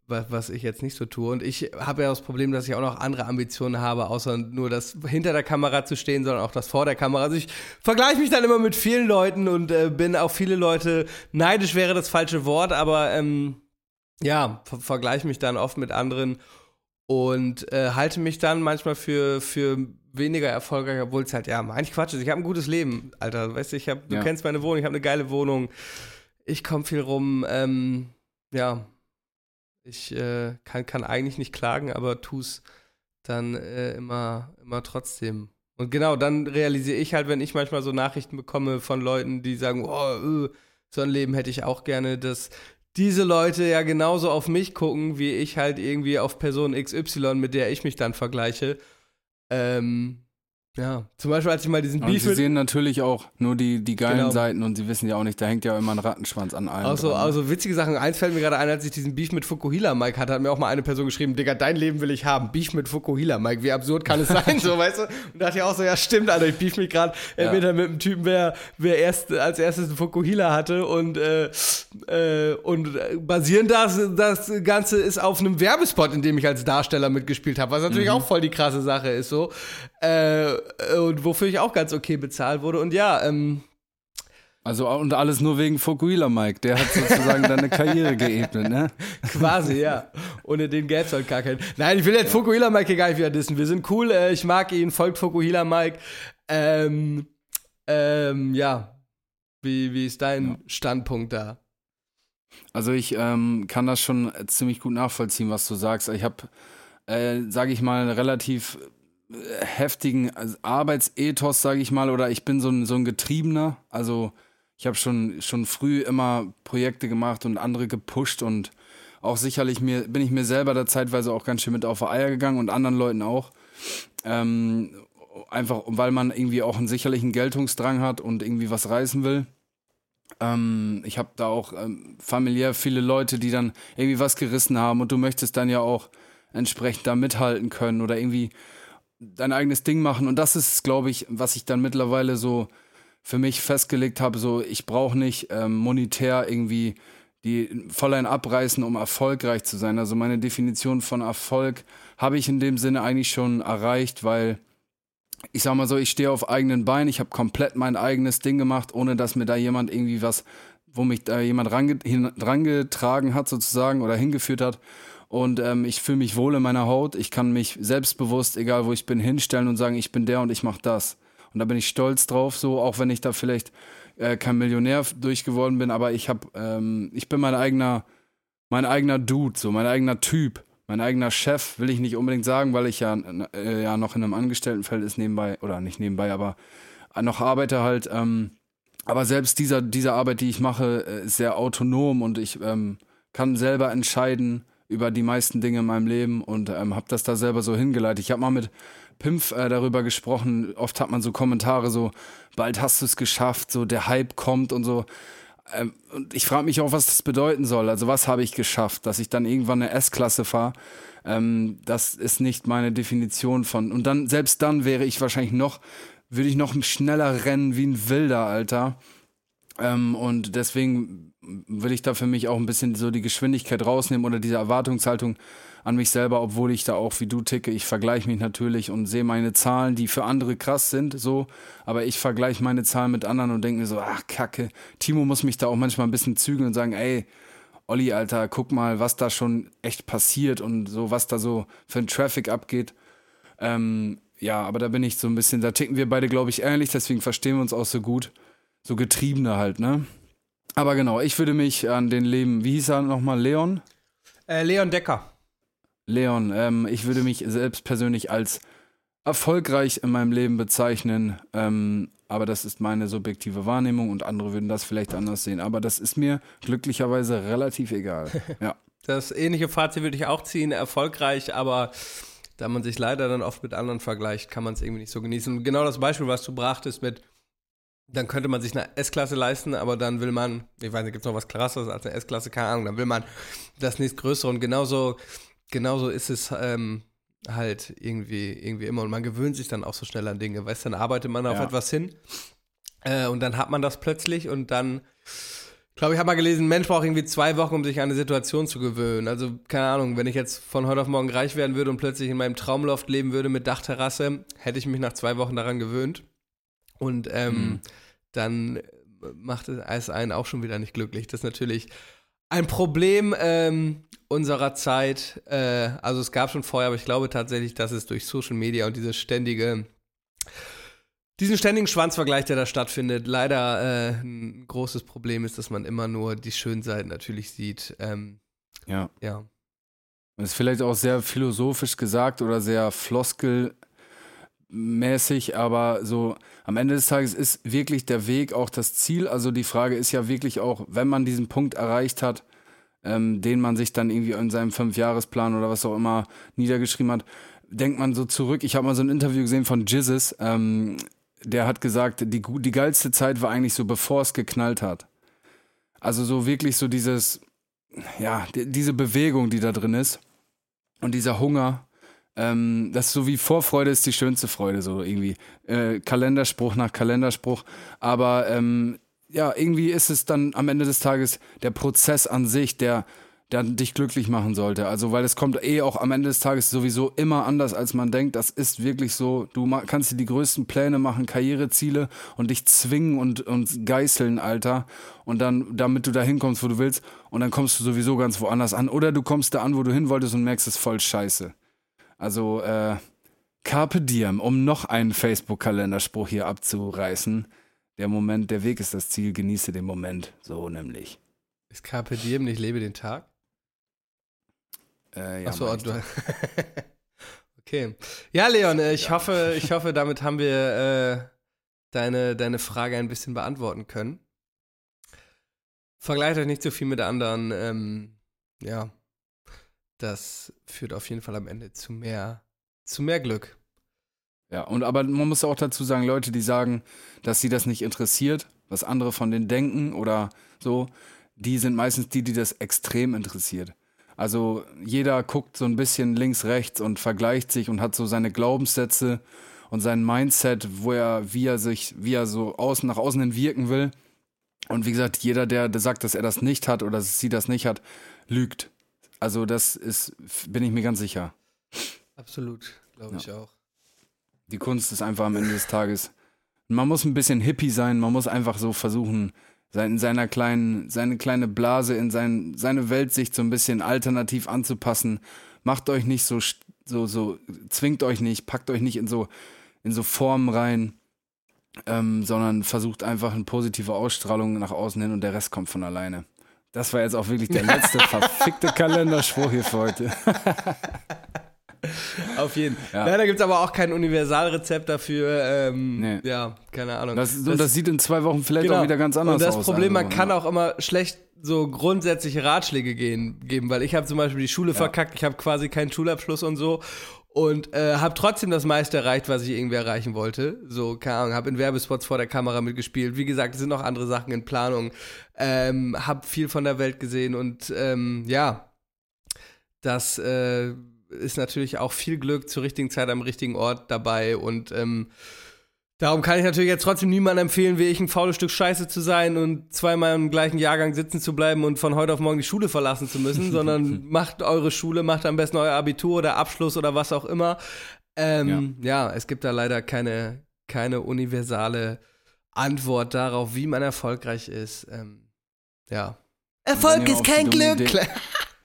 was ich jetzt nicht so tue. Und ich habe ja das Problem, dass ich auch noch andere Ambitionen habe, außer nur das hinter der Kamera zu stehen, sondern auch das vor der Kamera. Also ich vergleiche mich dann immer mit vielen Leuten und äh, bin auf viele Leute neidisch wäre das falsche Wort, aber ähm, ja, ver vergleiche mich dann oft mit anderen und äh, halte mich dann manchmal für, für weniger erfolgreich, obwohl es halt, ja, eigentlich Quatsch ist. Ich habe ein gutes Leben, Alter. Weißt du, ich hab, du ja. kennst meine Wohnung, ich habe eine geile Wohnung. Ich komme viel rum. Ähm, ja, ich äh, kann, kann eigentlich nicht klagen, aber tu's dann äh, immer, immer trotzdem. Und genau, dann realisiere ich halt, wenn ich manchmal so Nachrichten bekomme von Leuten, die sagen, oh, äh, so ein Leben hätte ich auch gerne, dass diese Leute ja genauso auf mich gucken, wie ich halt irgendwie auf Person XY, mit der ich mich dann vergleiche. Ähm, ja, zum Beispiel, als ich mal diesen und Beef. Sie sehen natürlich auch nur die, die geilen genau. Seiten und sie wissen ja auch nicht, da hängt ja immer ein Rattenschwanz an allem. Also, also witzige Sachen. Eins fällt mir gerade ein, als ich diesen Beef mit Fukuhila Mike hatte, hat mir auch mal eine Person geschrieben: Digga, dein Leben will ich haben. Beef mit Fukuhila Mike. Wie absurd kann es *laughs* sein, so, weißt du? Und dachte ich auch so: Ja, stimmt, Alter, ich beef mich gerade entweder ja. mit einem Typen, wer, wer erst als erstes einen Fukuhila hatte und, äh, äh, und basierend das, das Ganze ist auf einem Werbespot, in dem ich als Darsteller mitgespielt habe, was natürlich mhm. auch voll die krasse Sache ist, so. Äh, und wofür ich auch ganz okay bezahlt wurde. Und ja, ähm, also und alles nur wegen Fukuhila Mike, der hat sozusagen deine Karriere *laughs* geebnet, ne? Quasi, ja. Ohne den gäbe es halt gar keinen. Nein, ich will jetzt Fukuhila Mike hier gar nicht wieder dissen. Wir sind cool, äh, ich mag ihn, folgt Fukuhila Mike. Ähm, ähm, ja. Wie, wie ist dein ja. Standpunkt da? Also ich ähm, kann das schon ziemlich gut nachvollziehen, was du sagst. Ich habe, äh, sage ich mal, relativ heftigen Arbeitsethos, sage ich mal, oder ich bin so ein, so ein Getriebener. Also ich habe schon, schon früh immer Projekte gemacht und andere gepusht und auch sicherlich mir, bin ich mir selber da zeitweise auch ganz schön mit auf Eier gegangen und anderen Leuten auch. Ähm, einfach, weil man irgendwie auch einen sicherlichen Geltungsdrang hat und irgendwie was reißen will. Ähm, ich habe da auch ähm, familiär viele Leute, die dann irgendwie was gerissen haben und du möchtest dann ja auch entsprechend da mithalten können oder irgendwie dein eigenes Ding machen. Und das ist, glaube ich, was ich dann mittlerweile so für mich festgelegt habe. So, ich brauche nicht ähm, monetär irgendwie die voll ein abreißen, um erfolgreich zu sein. Also meine Definition von Erfolg habe ich in dem Sinne eigentlich schon erreicht, weil ich sag mal so, ich stehe auf eigenen Beinen, ich habe komplett mein eigenes Ding gemacht, ohne dass mir da jemand irgendwie was, wo mich da jemand rangetragen hat sozusagen oder hingeführt hat und ähm, ich fühle mich wohl in meiner Haut. Ich kann mich selbstbewusst, egal wo ich bin, hinstellen und sagen, ich bin der und ich mache das. Und da bin ich stolz drauf, so auch wenn ich da vielleicht äh, kein Millionär durchgeworden bin, aber ich habe, ähm, ich bin mein eigener, mein eigener Dude, so mein eigener Typ, mein eigener Chef, will ich nicht unbedingt sagen, weil ich ja, äh, ja noch in einem Angestelltenfeld ist nebenbei oder nicht nebenbei, aber noch arbeite halt. Ähm, aber selbst dieser, diese Arbeit, die ich mache, äh, ist sehr autonom und ich ähm, kann selber entscheiden über die meisten Dinge in meinem Leben und ähm, habe das da selber so hingeleitet. Ich habe mal mit Pimpf äh, darüber gesprochen. Oft hat man so Kommentare so, bald hast du es geschafft, so der Hype kommt und so. Ähm, und ich frage mich auch, was das bedeuten soll. Also was habe ich geschafft, dass ich dann irgendwann eine S-Klasse fahre? Ähm, das ist nicht meine Definition von. Und dann, selbst dann wäre ich wahrscheinlich noch, würde ich noch schneller rennen wie ein Wilder, Alter. Ähm, und deswegen will ich da für mich auch ein bisschen so die Geschwindigkeit rausnehmen oder diese Erwartungshaltung an mich selber, obwohl ich da auch wie du ticke. Ich vergleiche mich natürlich und sehe meine Zahlen, die für andere krass sind, so, aber ich vergleiche meine Zahlen mit anderen und denke mir so, ach Kacke. Timo muss mich da auch manchmal ein bisschen zügeln und sagen, ey, Olli, Alter, guck mal, was da schon echt passiert und so, was da so für ein Traffic abgeht. Ähm, ja, aber da bin ich so ein bisschen, da ticken wir beide, glaube ich, ähnlich, deswegen verstehen wir uns auch so gut. So Getriebene halt, ne? Aber genau, ich würde mich an den Leben, wie hieß er nochmal, Leon? Äh, Leon Decker. Leon, ähm, ich würde mich selbst persönlich als erfolgreich in meinem Leben bezeichnen, ähm, aber das ist meine subjektive Wahrnehmung und andere würden das vielleicht anders sehen. Aber das ist mir glücklicherweise relativ egal. *laughs* Ja. Das ähnliche Fazit würde ich auch ziehen, erfolgreich, aber da man sich leider dann oft mit anderen vergleicht, kann man es irgendwie nicht so genießen. Genau das Beispiel, was du brachtest mit, dann könnte man sich eine S-Klasse leisten, aber dann will man, ich weiß nicht, gibt es noch was krasseres als eine S-Klasse, keine Ahnung, dann will man das nächstgrößere und genauso, genauso ist es ähm, halt irgendwie, irgendwie immer und man gewöhnt sich dann auch so schnell an Dinge, weißt dann arbeitet man auf Ja. etwas hin äh, und dann hat man das plötzlich und dann glaube ich, habe mal gelesen, Mensch braucht irgendwie zwei Wochen, um sich an eine Situation zu gewöhnen. Also, keine Ahnung, wenn ich jetzt von heute auf morgen reich werden würde und plötzlich in meinem Traumloft leben würde mit Dachterrasse, hätte ich mich nach zwei Wochen daran gewöhnt. Und ähm, Mhm. dann macht es einen auch schon wieder nicht glücklich. Das ist natürlich ein Problem ähm, unserer Zeit. Äh, also es gab schon vorher, aber ich glaube tatsächlich, dass es durch Social Media und diese ständige diesen ständigen Schwanzvergleich, der da stattfindet, leider äh, ein großes Problem ist, dass man immer nur die schönen Seiten natürlich sieht. Ähm, Ja. ja. Das ist vielleicht auch sehr philosophisch gesagt oder sehr floskelmäßig, aber so am Ende des Tages ist wirklich der Weg auch das Ziel. Also die Frage ist ja wirklich auch, wenn man diesen Punkt erreicht hat, ähm, den man sich dann irgendwie in seinem Fünfjahresplan oder was auch immer niedergeschrieben hat, denkt man so zurück. Ich habe mal so ein Interview gesehen von Jizzes, ähm, der hat gesagt, die, die geilste Zeit war eigentlich so, bevor es geknallt hat. Also so wirklich so dieses, ja, die, diese Bewegung, die da drin ist und dieser Hunger, ähm, das ist so wie Vorfreude ist die schönste Freude, so irgendwie. Äh, Kalenderspruch nach Kalenderspruch. Aber ähm, ja, irgendwie ist es dann am Ende des Tages der Prozess an sich, der, der dich glücklich machen sollte. Also, weil es kommt eh auch am Ende des Tages sowieso immer anders, als man denkt. Das ist wirklich so. Du kannst dir die größten Pläne machen, Karriereziele und dich zwingen und, und geißeln, Alter. Und dann, damit du da hinkommst, wo du willst. Und dann kommst du sowieso ganz woanders an. Oder du kommst da an, wo du hin wolltest und merkst, es ist voll scheiße. Also, äh, Carpe Diem, um noch einen Facebook-Kalenderspruch hier abzureißen. Der Moment, der Weg ist das Ziel, genieße den Moment. So nämlich. Ist Carpe Diem nicht lebe den Tag? Äh, ja, Achso, ich du. *laughs* okay. Ja, Leon, äh, ich hoffe, ich hoffe, damit haben wir äh, deine, deine Frage ein bisschen beantworten können. Vergleicht euch nicht so viel mit anderen. Ähm, ja, das führt auf jeden Fall am Ende zu mehr, zu mehr Glück. Ja, und aber man muss auch dazu sagen, Leute, die sagen, dass sie das nicht interessiert, was andere von denen denken oder so, die sind meistens die, die das extrem interessiert. Also jeder guckt so ein bisschen links, rechts und vergleicht sich und hat so seine Glaubenssätze und sein Mindset, wo er, wie er sich, wie er so außen nach außen hin wirken will. Und wie gesagt, jeder, der, der sagt, dass er das nicht hat oder dass sie das nicht hat, lügt. Also das ist, bin ich mir ganz sicher. Absolut, glaube Ja. ich auch. Die Kunst ist einfach am Ende des Tages. Man muss ein bisschen hippie sein, man muss einfach so versuchen, in seiner kleinen, seine kleine Blase, in sein, seine Weltsicht so ein bisschen alternativ anzupassen. Macht euch nicht so, so, so, zwingt euch nicht, packt euch nicht in so, in so Formen rein, ähm, sondern versucht einfach eine positive Ausstrahlung nach außen hin und der Rest kommt von alleine. Das war jetzt auch wirklich der letzte verfickte Kalenderspruch hier für heute. *laughs* Auf jeden. Ja. Leider gibt es aber auch kein Universalrezept dafür. Ähm, Nee. Ja, keine Ahnung. Das, und das sieht in zwei Wochen vielleicht Genau. auch wieder ganz anders Und das aus. Problem, man also, kann ja. auch immer schlecht so grundsätzliche Ratschläge gehen, geben, weil ich habe zum Beispiel die Schule verkackt, ich habe quasi keinen Schulabschluss und so und äh, habe trotzdem das meiste erreicht, was ich irgendwie erreichen wollte. So, keine Ahnung, habe in Werbespots vor der Kamera mitgespielt. Wie gesagt, es sind noch andere Sachen in Planung. Ähm, habe viel von der Welt gesehen und ähm, ja, das äh, ist natürlich auch viel Glück zur richtigen Zeit am richtigen Ort dabei und ähm, Darum kann ich natürlich jetzt trotzdem niemandem empfehlen, wie ich ein faules Stück Scheiße zu sein und zweimal im gleichen Jahrgang sitzen zu bleiben und von heute auf morgen die Schule verlassen zu müssen, *laughs* sondern macht eure Schule, macht am besten euer Abitur oder Abschluss oder was auch immer. Ähm, ja. ja, es gibt da leider keine, keine universale Antwort darauf, wie man erfolgreich ist. Ähm, ja. Erfolg ist kein Glück.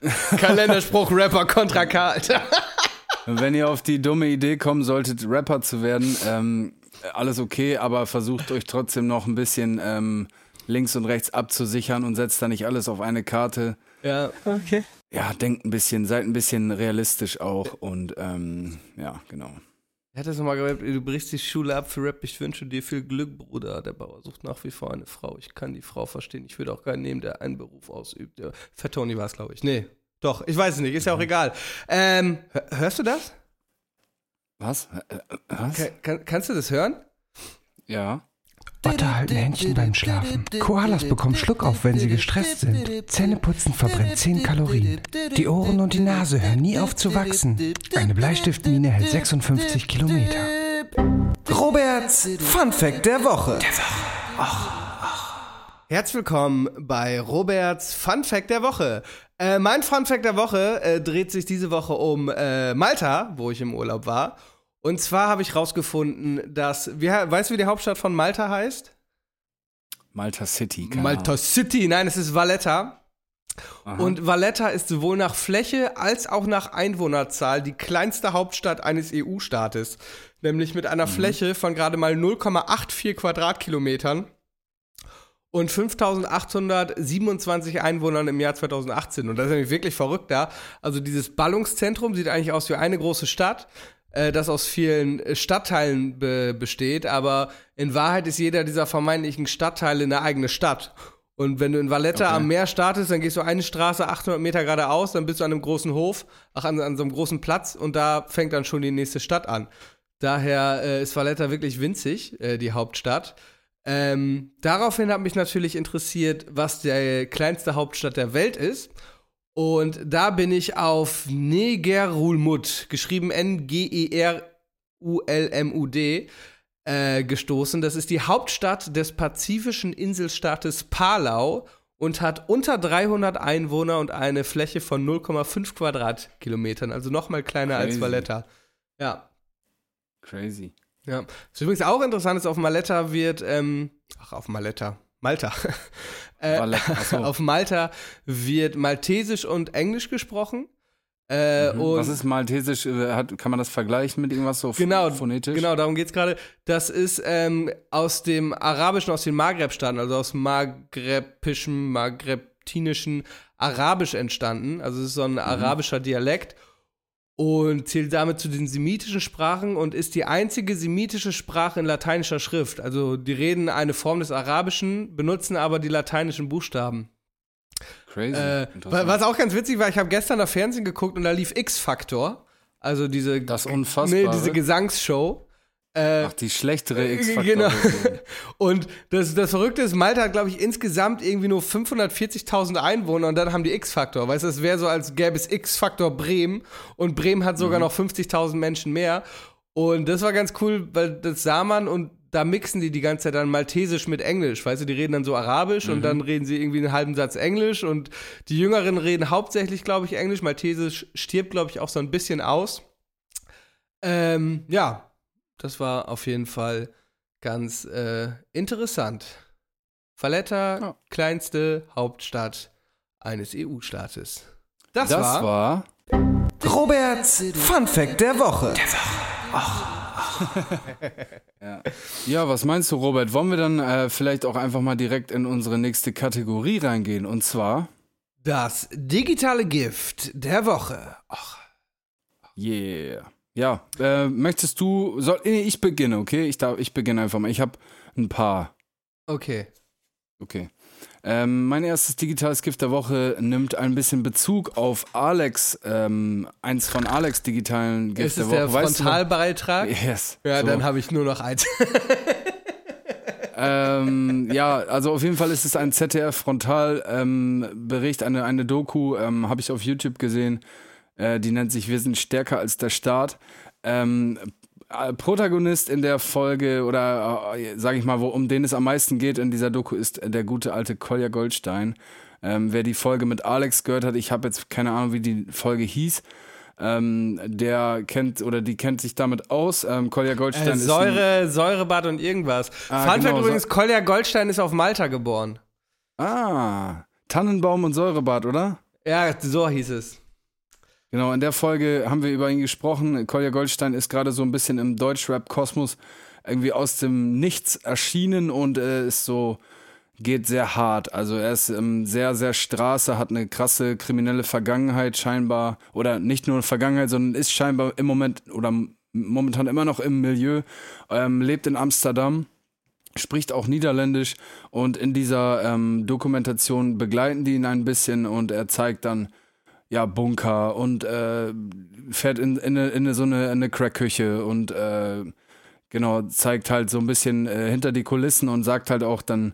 *laughs* Kalenderspruch Rapper kontra Karl. *laughs* Wenn ihr auf die dumme Idee kommen solltet, Rapper zu werden, ähm, alles okay, aber versucht euch trotzdem noch ein bisschen ähm, links und rechts abzusichern und setzt da nicht alles auf eine Karte. Ja, okay. Ja, denkt ein bisschen, seid ein bisschen realistisch auch und ähm, ja, genau. Er hat das nochmal gehört, du brichst die Schule ab für Rap, ich wünsche dir viel Glück, Bruder. Der Bauer sucht nach wie vor eine Frau. Ich kann die Frau verstehen. Ich würde auch keinen nehmen, der einen Beruf ausübt. Fat Tony war es, glaube ich. Nee, doch, ich weiß es nicht, ist ja auch egal. Ähm, hörst du das? Was? Äh, äh, was? Kann, kann, kannst du das hören? Ja. Otter halten Händchen beim Schlafen. Koalas bekommen Schluck auf, wenn sie gestresst sind. Zähneputzen verbrennt 10 Kalorien. Die Ohren und die Nase hören nie auf zu wachsen. Eine Bleistiftmine hält 56 Kilometer. Roberts Fun Fact der Woche. Der Woche. Och. Herzlich willkommen bei Roberts Fun Fact der Woche. Äh, mein Fun Fact der Woche äh, dreht sich diese Woche um äh, Malta, wo ich im Urlaub war. Und zwar habe ich rausgefunden, dass, wie, weißt du, wie die Hauptstadt von Malta heißt? Malta City. Malta City, nein, es ist Valletta. Aha. Und Valletta ist sowohl nach Fläche als auch nach Einwohnerzahl die kleinste Hauptstadt eines EU-Staates. Nämlich mit einer mhm. Fläche von gerade mal 0,84 Quadratkilometern und 5827 Einwohnern im Jahr 2018. Und das ist nämlich wirklich verrückt da. Also dieses Ballungszentrum sieht eigentlich aus wie eine große Stadt äh, das aus vielen äh, Stadtteilen be besteht, aber in Wahrheit ist jeder dieser vermeintlichen Stadtteile eine eigene Stadt. Und wenn du in Valletta okay. am Meer startest, dann gehst du eine Straße 800 Meter geradeaus, dann bist du an einem großen Hof, ach, an, an so einem großen Platz und da fängt dann schon die nächste Stadt an. Daher äh, ist Valletta wirklich winzig, äh, die Hauptstadt. Ähm, daraufhin hat mich natürlich interessiert, was die kleinste Hauptstadt der Welt ist. Und da bin ich auf Negerulmud, geschrieben N-G-E-R-U-L-M-U-D, äh, gestoßen. Das ist die Hauptstadt des pazifischen Inselstaates Palau und hat unter 300 Einwohner und eine Fläche von 0,5 Quadratkilometern, also noch mal kleiner Crazy. als Valletta. Ja. Crazy. Ja. Was übrigens auch interessant ist, auf Valletta wird, ähm, ach, auf Valletta, Malta. *laughs* äh, auf Malta wird Maltesisch und Englisch gesprochen. Äh, mhm. Was ist Maltesisch? Äh, hat, kann man das vergleichen mit irgendwas so genau, phonetisch? Genau, darum geht es gerade. Das ist ähm, aus dem Arabischen, aus den Maghreb-Staaten, also aus maghrebischem, maghrebtinischen Arabisch entstanden. Also es ist so ein mhm. arabischer Dialekt und zählt damit zu den semitischen Sprachen und ist die einzige semitische Sprache in lateinischer Schrift. Also die reden eine Form des Arabischen, benutzen aber die lateinischen Buchstaben. Crazy. Äh, was auch ganz witzig war, ich habe gestern auf Fernsehen geguckt und da lief X-Factor. Also diese, das unfassbare. Nee, diese Gesangsshow. Äh, Ach, die schlechtere äh, X-Faktor. Genau. *laughs* und das, das Verrückte ist, Malta hat, glaube ich, insgesamt irgendwie nur 540.000 Einwohner und dann haben die X-Faktor. Weißt du, es wäre so, als gäbe es X-Faktor Bremen und Bremen hat sogar mhm. noch 50.000 Menschen mehr. Und das war ganz cool, weil das sah man und da mixen die die ganze Zeit dann Maltesisch mit Englisch. Weißt du, die reden dann so Arabisch mhm. und dann reden sie irgendwie einen halben Satz Englisch und die Jüngeren reden hauptsächlich, glaube ich, Englisch. Maltesisch stirbt, glaube ich, auch so ein bisschen aus. Ähm, ja, das war auf jeden Fall ganz äh, interessant. Valletta, ja. kleinste Hauptstadt eines EU-Staates. Das, das, war, war Roberts Fun Fact der Woche. Der Woche. Ach. *laughs* ja. ja. was meinst du, Robert? Wollen wir dann äh, vielleicht auch einfach mal direkt in unsere nächste Kategorie reingehen? Und zwar das digitale Gift der Woche. Ach. Yeah. Ja, äh, möchtest du, soll, ich beginne, okay? Ich, darf, ich beginne einfach mal. Ich habe ein paar. Okay. Okay. Ähm, mein erstes digitales Gift der Woche nimmt ein bisschen Bezug auf Alex, ähm, eins von Alex digitalen Gift Ist der es Woche. der Weißt du noch? Frontalbeitrag? Yes. Ja, so. dann habe ich nur noch eins. *laughs* *laughs* ähm, ja, also auf jeden Fall ist es ein ZDF-Frontal-Bericht, eine, eine Doku, ähm, habe ich auf YouTube gesehen. Äh, die nennt sich Wir sind stärker als der Staat. Ähm, äh, Protagonist in der Folge oder äh, sage ich mal, wo, um den es am meisten geht in dieser Doku, ist der gute alte Kolja Goldstein. Ähm, wer die Folge mit Alex gehört hat, ich habe jetzt keine Ahnung, wie die Folge hieß. Ähm, der kennt oder die kennt sich damit aus. Ähm, Kolja Goldstein Äh, ist Säure, Säurebad und irgendwas. Ah, Fun genau, Fact übrigens, so- Kolja Goldstein ist auf Malta geboren. Ah, Tannenbaum und Säurebad, oder? Ja, so hieß es. Genau, in der Folge haben wir über ihn gesprochen. Kolja Goldstein ist gerade so ein bisschen im Deutschrap-Kosmos irgendwie aus dem Nichts erschienen und äh, ist so, geht sehr hart. Also er ist ähm, sehr, sehr Straße, hat eine krasse kriminelle Vergangenheit scheinbar. Oder nicht nur Vergangenheit, sondern ist scheinbar im Moment oder momentan immer noch im Milieu, ähm, lebt in Amsterdam spricht auch Niederländisch und in dieser ähm, Dokumentation begleiten die ihn ein bisschen und er zeigt dann ja Bunker und äh, fährt in, in, in so eine, in eine Crackküche und äh, genau zeigt halt so ein bisschen äh, hinter die Kulissen und sagt halt auch dann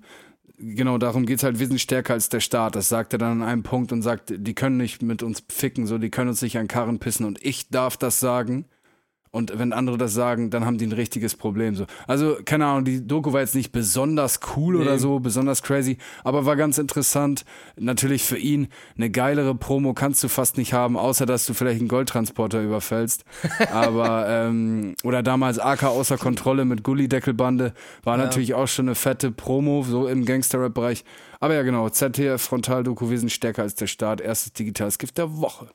genau darum geht's halt wir sind stärker als der Staat. Das sagt er dann an einem Punkt und sagt die können nicht mit uns ficken so die können uns nicht an Karren pissen. Und ich darf das sagen und wenn andere das sagen, dann haben die ein richtiges Problem. So. Also, keine Ahnung, die Doku war jetzt nicht besonders cool oder so, besonders crazy, aber war ganz interessant. Natürlich für ihn eine geilere Promo kannst du fast nicht haben, außer dass du vielleicht einen Goldtransporter überfällst. *laughs* aber, ähm, oder damals AK außer Kontrolle mit Gullideckelbande war natürlich auch schon eine fette Promo, so im Gangster-Rap-Bereich. Aber ja, genau, ZDF Frontaldoku, wir sind stärker als der Staat, erstes digitales Gift der Woche.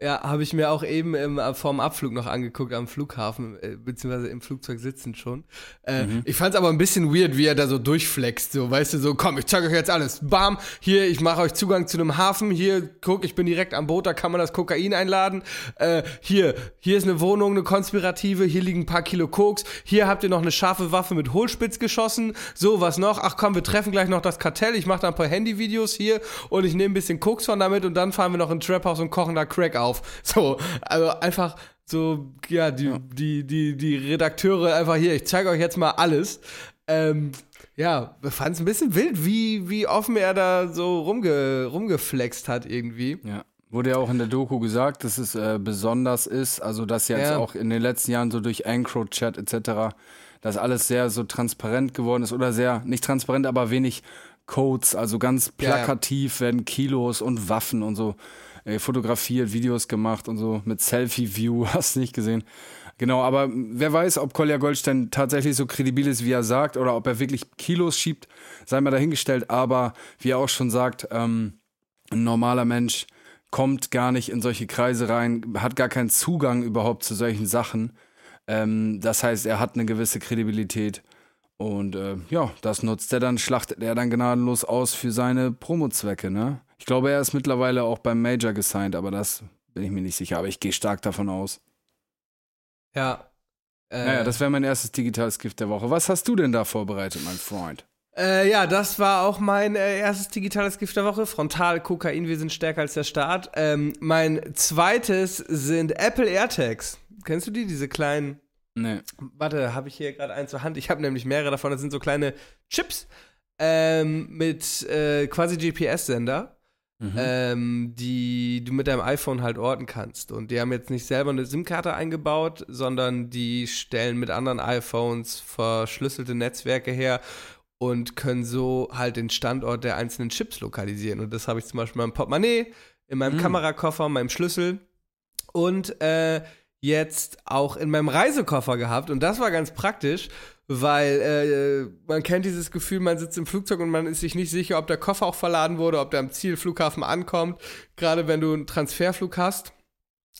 Ja, habe ich mir auch eben im, vorm Abflug noch angeguckt am Flughafen, äh, beziehungsweise im Flugzeug sitzend schon. Äh, Ich fand's aber ein bisschen weird, wie er da so durchflext, so, weißt du, so, komm, ich zeig euch jetzt alles. Bam, hier, ich mache euch Zugang zu einem Hafen, hier, guck, ich bin direkt am Boot, da kann man das Kokain einladen. Äh, hier, hier ist eine Wohnung, eine konspirative, hier liegen ein paar Kilo Koks, hier habt ihr noch eine scharfe Waffe mit Hohlspitz geschossen, so, was noch? Ach komm, wir treffen gleich noch das Kartell, ich mache da ein paar Handyvideos hier und ich nehme ein bisschen Koks von damit und dann fahren wir noch in Trap House und kochen da Crack auf. So, also einfach so, ja, die, die, die, die Redakteure einfach hier, ich zeige euch jetzt mal alles. Ähm, ja, wir fanden es ein bisschen wild, wie, wie offen er da so rumge, rumgeflext hat irgendwie. Ja. Wurde ja auch in der Doku gesagt, dass es äh, besonders ist, also dass jetzt Ja. auch in den letzten Jahren so durch Encrochat etc., dass alles sehr so transparent geworden ist oder sehr, nicht transparent, aber wenig Codes, also ganz Ja, ja. plakativ werden Kilos und Waffen und so äh, fotografiert, Videos gemacht und so mit Selfie-View, *laughs* hast nicht gesehen. Genau, aber wer weiß, ob Kolja Goldstein tatsächlich so kredibil ist, wie er sagt, oder ob er wirklich Kilos schiebt, sei mal dahingestellt. Aber wie er auch schon sagt, ähm, ein normaler Mensch kommt gar nicht in solche Kreise rein, hat gar keinen Zugang überhaupt zu solchen Sachen. Ähm, das heißt, er hat eine gewisse Kredibilität. Und äh, ja, das nutzt er dann, schlachtet er dann gnadenlos aus für seine Promo-Zwecke, ne? Ich glaube, er ist mittlerweile auch beim Major gesigned, aber das bin ich mir nicht sicher. Aber ich gehe stark davon aus. Ja. Äh, Naja, das wäre mein erstes digitales Gift der Woche. Was hast du denn da vorbereitet, mein Freund? Äh, ja, das war auch mein äh, erstes digitales Gift der Woche. Frontal, Kokain, wir sind stärker als der Staat. Ähm, mein zweites sind Apple AirTags. Kennst du die, diese kleinen? Nee. Warte, habe ich hier gerade einen zur Hand? Ich habe nämlich mehrere davon. Das sind so kleine Chips ähm, mit äh, quasi GPS-Sender, ähm, die du mit deinem iPhone halt orten kannst. Und die haben jetzt nicht selber eine SIM-Karte eingebaut, sondern die stellen mit anderen iPhones verschlüsselte Netzwerke her und können so halt den Standort der einzelnen Chips lokalisieren. Und das habe ich zum Beispiel in meinem Portemonnaie, in meinem Kamerakoffer, meinem Schlüssel und äh, jetzt auch in meinem Reisekoffer gehabt. Und das war ganz praktisch, weil äh, man kennt dieses Gefühl, man sitzt im Flugzeug und man ist sich nicht sicher, ob der Koffer auch verladen wurde, ob der am Zielflughafen ankommt, gerade wenn du einen Transferflug hast.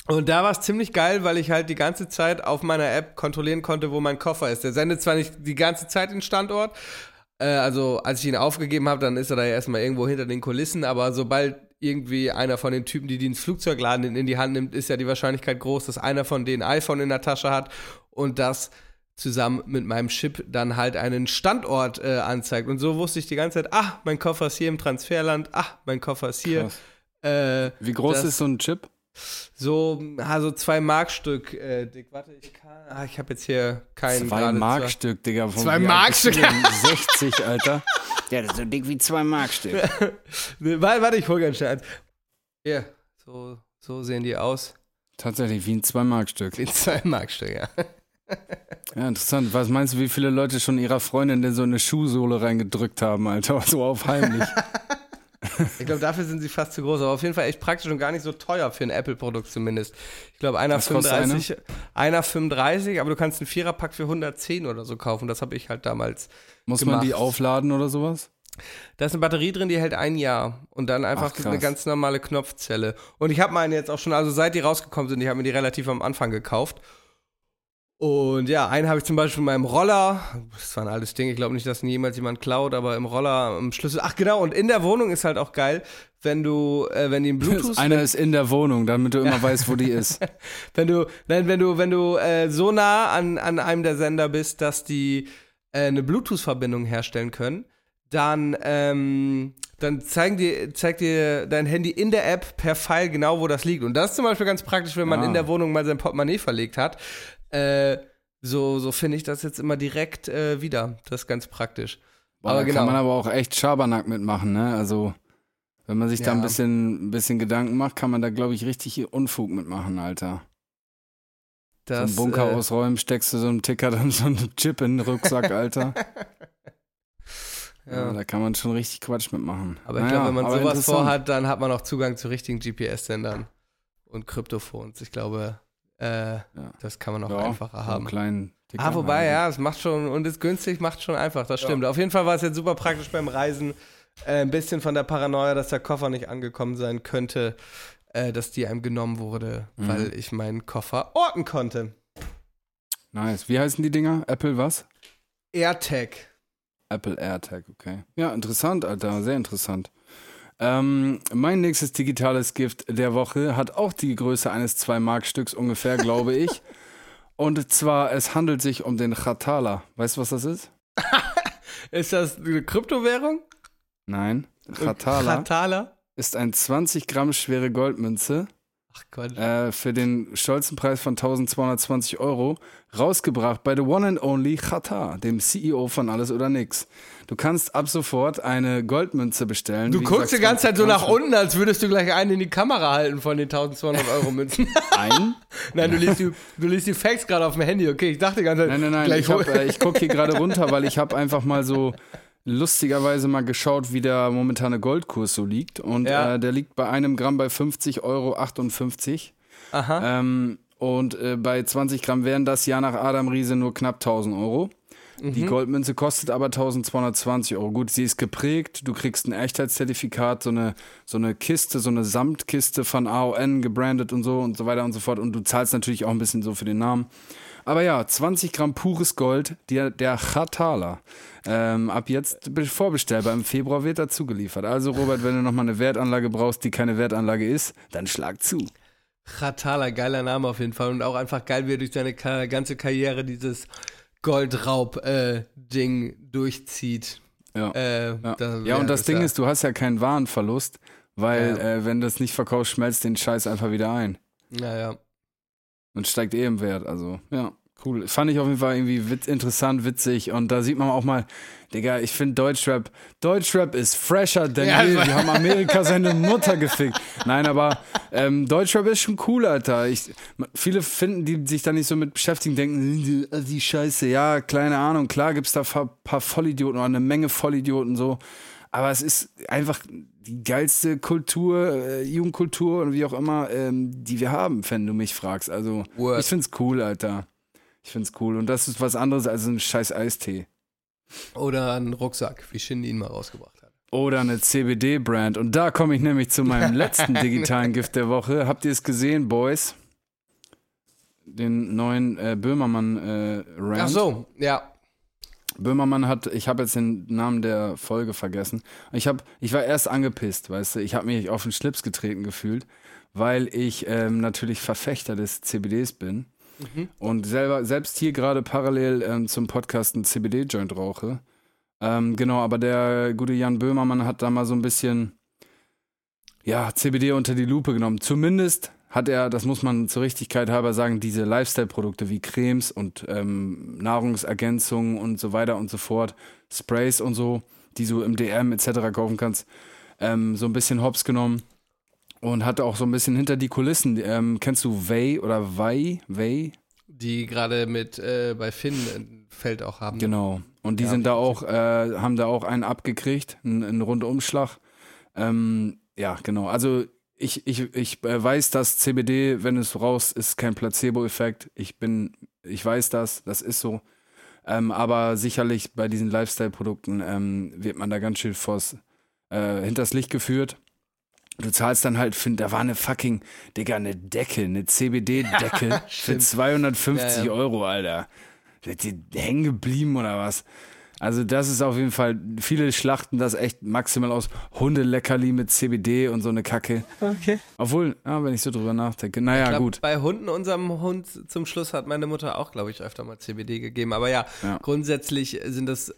Und da war es ziemlich geil, weil ich halt die ganze Zeit auf meiner App kontrollieren konnte, wo mein Koffer ist. Der sendet zwar nicht die ganze Zeit den Standort, äh, also als ich ihn aufgegeben habe, dann ist er da ja erstmal irgendwo hinter den Kulissen, aber sobald irgendwie einer von den Typen, die, die ins Flugzeug in die Hand nimmt, ist ja die Wahrscheinlichkeit groß, dass einer von denen iPhone in der Tasche hat und das zusammen mit meinem Chip dann halt einen Standort äh, anzeigt. Und so wusste ich die ganze Zeit, ah, mein Koffer ist hier im Transferland, ah, mein Koffer ist hier. Äh, Wie groß das- ist so ein Chip? so, also zwei Markstück äh, dick. Warte, ich kann. Ah, ich habe jetzt hier keinen. Zwei Markstück, Digga. Von Zwei Markstück. denn? 60, Alter. Ja, das ist so dick wie zwei Markstück. *laughs* Nee, Warte, ich hol ganz schnell eins. Hier, so, so sehen die aus. Tatsächlich, wie ein zwei Markstück. Wie zwei Markstück, ja. Ja, interessant. Was meinst du, wie viele Leute schon ihrer Freundin denn so eine Schuhsohle reingedrückt haben, Alter? *laughs* So auf heimlich. Ich glaube, dafür sind sie fast zu groß, aber auf jeden Fall echt praktisch und gar nicht so teuer für ein Apple-Produkt zumindest. Ich glaube, einer Was kostet 35, einer 35, aber du kannst einen Viererpack für 110 oder so kaufen. Das habe ich halt damals. Muss man die Gemacht. aufladen oder sowas? Da ist eine Batterie drin, die hält ein Jahr und dann einfach Ach, eine ganz normale Knopfzelle. Und ich habe meine jetzt auch schon, also seit die rausgekommen sind, ich habe mir die relativ am Anfang gekauft. Und ja, einen habe ich zum Beispiel in meinem Roller. Das war ein altes Ding. Ich glaube nicht, dass ihn jemals jemand klaut, aber im Roller im Schlüssel. Ach genau, und in der Wohnung ist halt auch geil, wenn du, äh, wenn die einen Bluetooth, Einer ist in der Wohnung, damit du immer weißt, wo die ist. *laughs* wenn du, nein, wenn du, wenn du äh, so nah an, an einem der Sender bist, dass die äh, eine Bluetooth-Verbindung herstellen können, dann, ähm, dann zeigen dir, zeigt dir dein Handy in der App per Pfeil genau, wo das liegt. Und das ist zum Beispiel ganz praktisch, wenn man Ah. in der Wohnung mal sein Portemonnaie verlegt hat. Äh, so so finde ich das jetzt immer direkt äh, wieder. Das ist ganz praktisch. Boah, Aber da genau. kann man aber auch echt Schabernack mitmachen, ne? Also, wenn man sich da ein Ja. bisschen, ein bisschen Gedanken macht, kann man da, glaube ich, richtig Unfug mitmachen, Alter. so Das, einen Bunker äh, ausräumen, steckst du so einen Ticker, *laughs* dann so einen Chip in den Rucksack, Alter. *laughs* ja. ja. da kann man schon richtig Quatsch mitmachen. Aber ich Naja, glaube, wenn man sowas vorhat, dann hat man auch Zugang zu richtigen GPS-Sendern und Kryptophones. Ich glaube, äh, das kann man auch Ja, einfacher haben. kleinen Ticker Ah, wobei, rein. ja, es macht schon und ist günstig, macht schon einfach, das stimmt. Auf jeden Fall war es jetzt super praktisch beim Reisen. Äh, ein bisschen von der Paranoia, dass der Koffer nicht angekommen sein könnte, äh, dass die einem genommen wurde, Mhm. weil ich meinen Koffer orten konnte. Nice. Wie heißen die Dinger? Apple was? AirTag. Apple AirTag, okay. Ja, interessant, Alter, sehr interessant. Ähm, mein nächstes digitales Gift der Woche hat auch die Größe eines Zwei-Mark-Stücks ungefähr, glaube ich. *laughs* Und zwar, es handelt sich um den Chatala. Weißt du, was das ist? *laughs* Ist das eine Kryptowährung? Nein. Chatala Chatala? ist ein 20 Gramm schwere Goldmünze Ach äh, für den stolzen Preis von 1220 Euro rausgebracht bei The One and Only Qatar, dem CEO von Alles oder Nix. Du kannst ab sofort eine Goldmünze bestellen. Du guckst die ganze Zeit so 20 nach unten, als würdest du gleich einen in die Kamera halten von den 1200 Euro Münzen. *laughs* Ein? *laughs* Nein, du liest die, du liest die Facts gerade auf dem Handy. Okay, ich dachte die ganze Zeit. Nein, nein, nein. Gleich Ich, hab, äh, ich gucke hier gerade runter, weil ich habe einfach mal so lustigerweise mal geschaut, wie der momentane Goldkurs so liegt. Und Ja. äh, der liegt bei einem Gramm bei 50,58 Euro. Aha. Ähm, und äh, bei 20 Gramm wären das ja nach Adam Riese nur knapp 1000 Euro. Die Goldmünze kostet aber 1220 Euro. Gut, sie ist geprägt. Du kriegst ein Echtheitszertifikat, so eine, so eine Kiste, so eine Samtkiste von AON gebrandet und so und so weiter und so fort. Und du zahlst natürlich auch ein bisschen so für den Namen. Aber ja, 20 Gramm pures Gold, der, der Chatala. Ähm, ab jetzt be- vorbestellbar. Im Februar wird er zugeliefert. Also, Robert, wenn du nochmal eine Wertanlage brauchst, die keine Wertanlage ist, dann schlag zu. Chatala, geiler Name auf jeden Fall. Und auch einfach geil, wie er durch seine Ka ganze Karriere dieses Goldraub-Ding durchzieht. Ja. Äh, Ja, da- ja, und das Ding ja- ist, du hast ja keinen Warenverlust, weil Ja. äh, wenn du es nicht verkaufst, schmelzt den Scheiß einfach wieder ein Naja. und steigt eh im Wert. Also, ja, cool. Fand ich auf jeden Fall irgendwie witz, interessant, witzig und da sieht man auch mal, Digga, ich finde Deutschrap, Deutschrap ist fresher denn Ja, je. also- Wir haben Amerika seine Mutter gefickt. Nein, aber ähm, Deutschrap ist schon cool, Alter. Ich, viele finden, die sich da nicht so mit beschäftigen, denken, die, die Scheiße, ja, keine Ahnung, klar gibt's da ein paar Vollidioten oder eine Menge Vollidioten so. Aber es ist einfach die geilste Kultur, äh, Jugendkultur und wie auch immer, ähm, die wir haben, wenn du mich fragst. Also, Word. ich find's cool, Alter. Ich find's cool. Und das ist was anderes als ein scheiß Eistee. Oder ein Rucksack, wie Shindy ihn mal rausgebracht hat. Oder eine CBD-Brand. Und da komme ich nämlich zu meinem *laughs* letzten digitalen Gift der Woche. Habt ihr es gesehen, Boys? Den neuen äh, Böhmermann-Rand. Ach so, ja. Böhmermann hat, ich habe jetzt den Namen der Folge vergessen. Ich habe, ich war erst angepisst, weißt du, ich habe mich auf den Schlips getreten gefühlt, weil ich ähm, natürlich Verfechter des CBDs bin. Und selber, selbst hier gerade parallel ähm, zum Podcast einen CBD-Joint rauche. Ähm, genau, aber der gute Jan Böhmermann hat da mal so ein bisschen, ja, CBD unter die Lupe genommen. Zumindest hat er, das muss man zur Richtigkeit halber sagen, diese Lifestyle-Produkte wie Cremes und ähm, Nahrungsergänzungen und so weiter und so fort, Sprays und so, die du im DM etc. kaufen kannst, ähm, so ein bisschen hops genommen und hatte auch so ein bisschen hinter die Kulissen. Ähm, kennst du Way oder Vai? Way? Die gerade mit äh, bei Finn ein Feld auch haben. Genau. Und die Ja, sind da auch, äh, haben da auch einen abgekriegt, einen, einen Rundumschlag. Ähm, ja, genau. Also ich, ich, ich äh, weiß, dass CBD, wenn es raus ist, kein Placebo-Effekt. Ich bin, ich weiß das, das ist so. Ähm, aber sicherlich bei diesen Lifestyle-Produkten ähm, wird man da ganz schön vors, äh, hinters Licht geführt. Du zahlst dann halt, find, da war eine fucking, Digga, eine Decke, eine CBD-Decke *laughs* für stimmt. 250 Ja, ja. Euro, Alter. Seid ihr hängen geblieben oder was? Also das ist auf jeden Fall, viele schlachten das echt maximal aus. Hundeleckerli mit CBD und so eine Kacke. Okay. Obwohl, ja, wenn ich so drüber nachdenke, naja, Ich glaub, gut. Bei Hunden, unserem Hund zum Schluss hat meine Mutter auch, glaube ich, öfter mal CBD gegeben. Aber ja, Ja. grundsätzlich sind das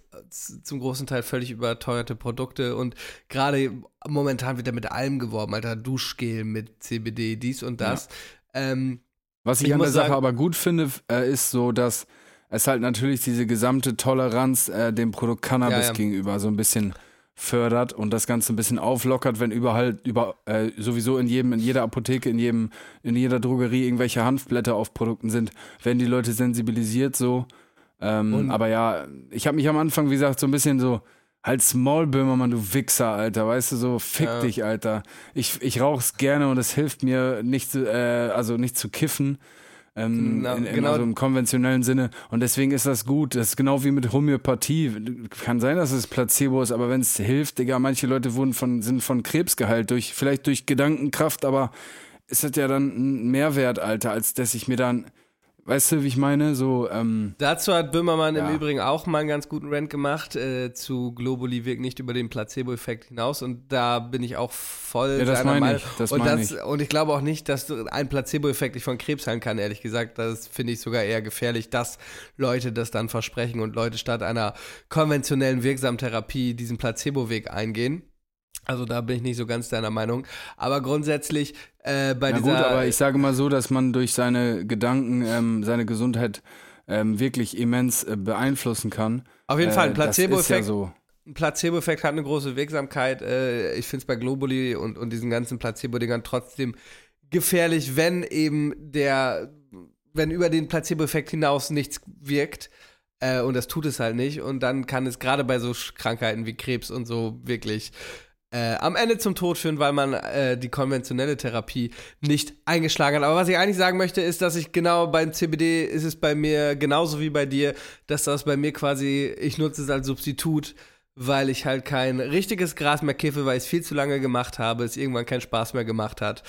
zum großen Teil völlig überteuerte Produkte und gerade momentan wird da mit allem geworben, Alter, Duschgel mit CBD, dies und das. Ähm, Was ich, Ich an der Sache sagen- aber gut finde, äh, ist so, dass es halt natürlich diese gesamte Toleranz äh, dem Produkt Cannabis Ja, ja. gegenüber so ein bisschen fördert und das Ganze ein bisschen auflockert, wenn überall über äh, sowieso in jedem in jeder Apotheke, in jedem in jeder Drogerie irgendwelche Hanfblätter auf Produkten sind, werden die Leute sensibilisiert so. Ähm, aber ja, ich habe mich am Anfang, wie gesagt, so ein bisschen so halt Small Böhmermann, du Wichser, Alter, weißt du, so fick Ja. dich, Alter. Ich, ich rauch's gerne und es hilft mir nicht, äh, also nicht zu kiffen. Ähm, Genau, in, in, genau. Also im konventionellen Sinne. Und deswegen ist das gut. Das ist genau wie mit Homöopathie. Kann sein, dass es Placebo ist, aber wenn es hilft, Digga, manche Leute wurden von, sind von Krebs geheilt, durch, vielleicht durch Gedankenkraft, aber ist das ja dann ein Mehrwert, Alter, als dass ich mir dann, weißt du, wie ich meine? So, ähm, Dazu hat Böhmermann Ja. im Übrigen auch mal einen ganz guten Rant gemacht äh, zu Globuli wirkt nicht über den Placebo-Effekt hinaus und da bin ich auch voll Ja, das seiner meine Meinung. ich, das und, und ich glaube auch nicht, dass ein Placebo-Effekt dich von Krebs heilen kann, ehrlich gesagt. Das finde ich sogar eher gefährlich, dass Leute das dann versprechen und Leute statt einer konventionellen Wirksamtherapie diesen Placebo-Weg eingehen. Also da bin ich nicht so ganz deiner Meinung. Aber grundsätzlich äh, bei Na dieser gut, aber ich sage mal so, dass man durch seine Gedanken ähm, seine Gesundheit ähm, wirklich immens äh, beeinflussen kann. auf jeden Fall ein Äh, das ist Placebo-Effekt. ja so. ein Placebo-Effekt hat eine große Wirksamkeit. Äh, ich finde es bei Globuli und, und diesen ganzen Placebo-Dingern trotzdem gefährlich, wenn eben der, wenn über den Placebo-Effekt hinaus nichts wirkt. Äh, und das tut es halt nicht. Und dann kann es gerade bei so Krankheiten wie Krebs und so wirklich äh, am Ende zum Tod führen, weil man äh, die konventionelle Therapie nicht eingeschlagen hat. Aber was ich eigentlich sagen möchte, ist, dass ich genau beim CBD ist es bei mir genauso wie bei dir, dass das bei mir quasi, ich nutze es als Substitut, weil ich halt kein richtiges Gras mehr kiffe, weil ich es viel zu lange gemacht habe, es irgendwann keinen Spaß mehr gemacht hat.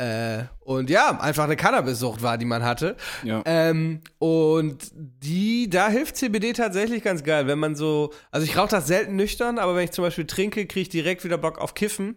Äh, und ja, einfach eine Cannabissucht war, die man hatte. Ja. Ähm, und die, da hilft CBD tatsächlich ganz geil, wenn man so, also ich rauche das selten nüchtern, aber wenn ich zum Beispiel trinke, kriege ich direkt wieder Bock auf Kiffen.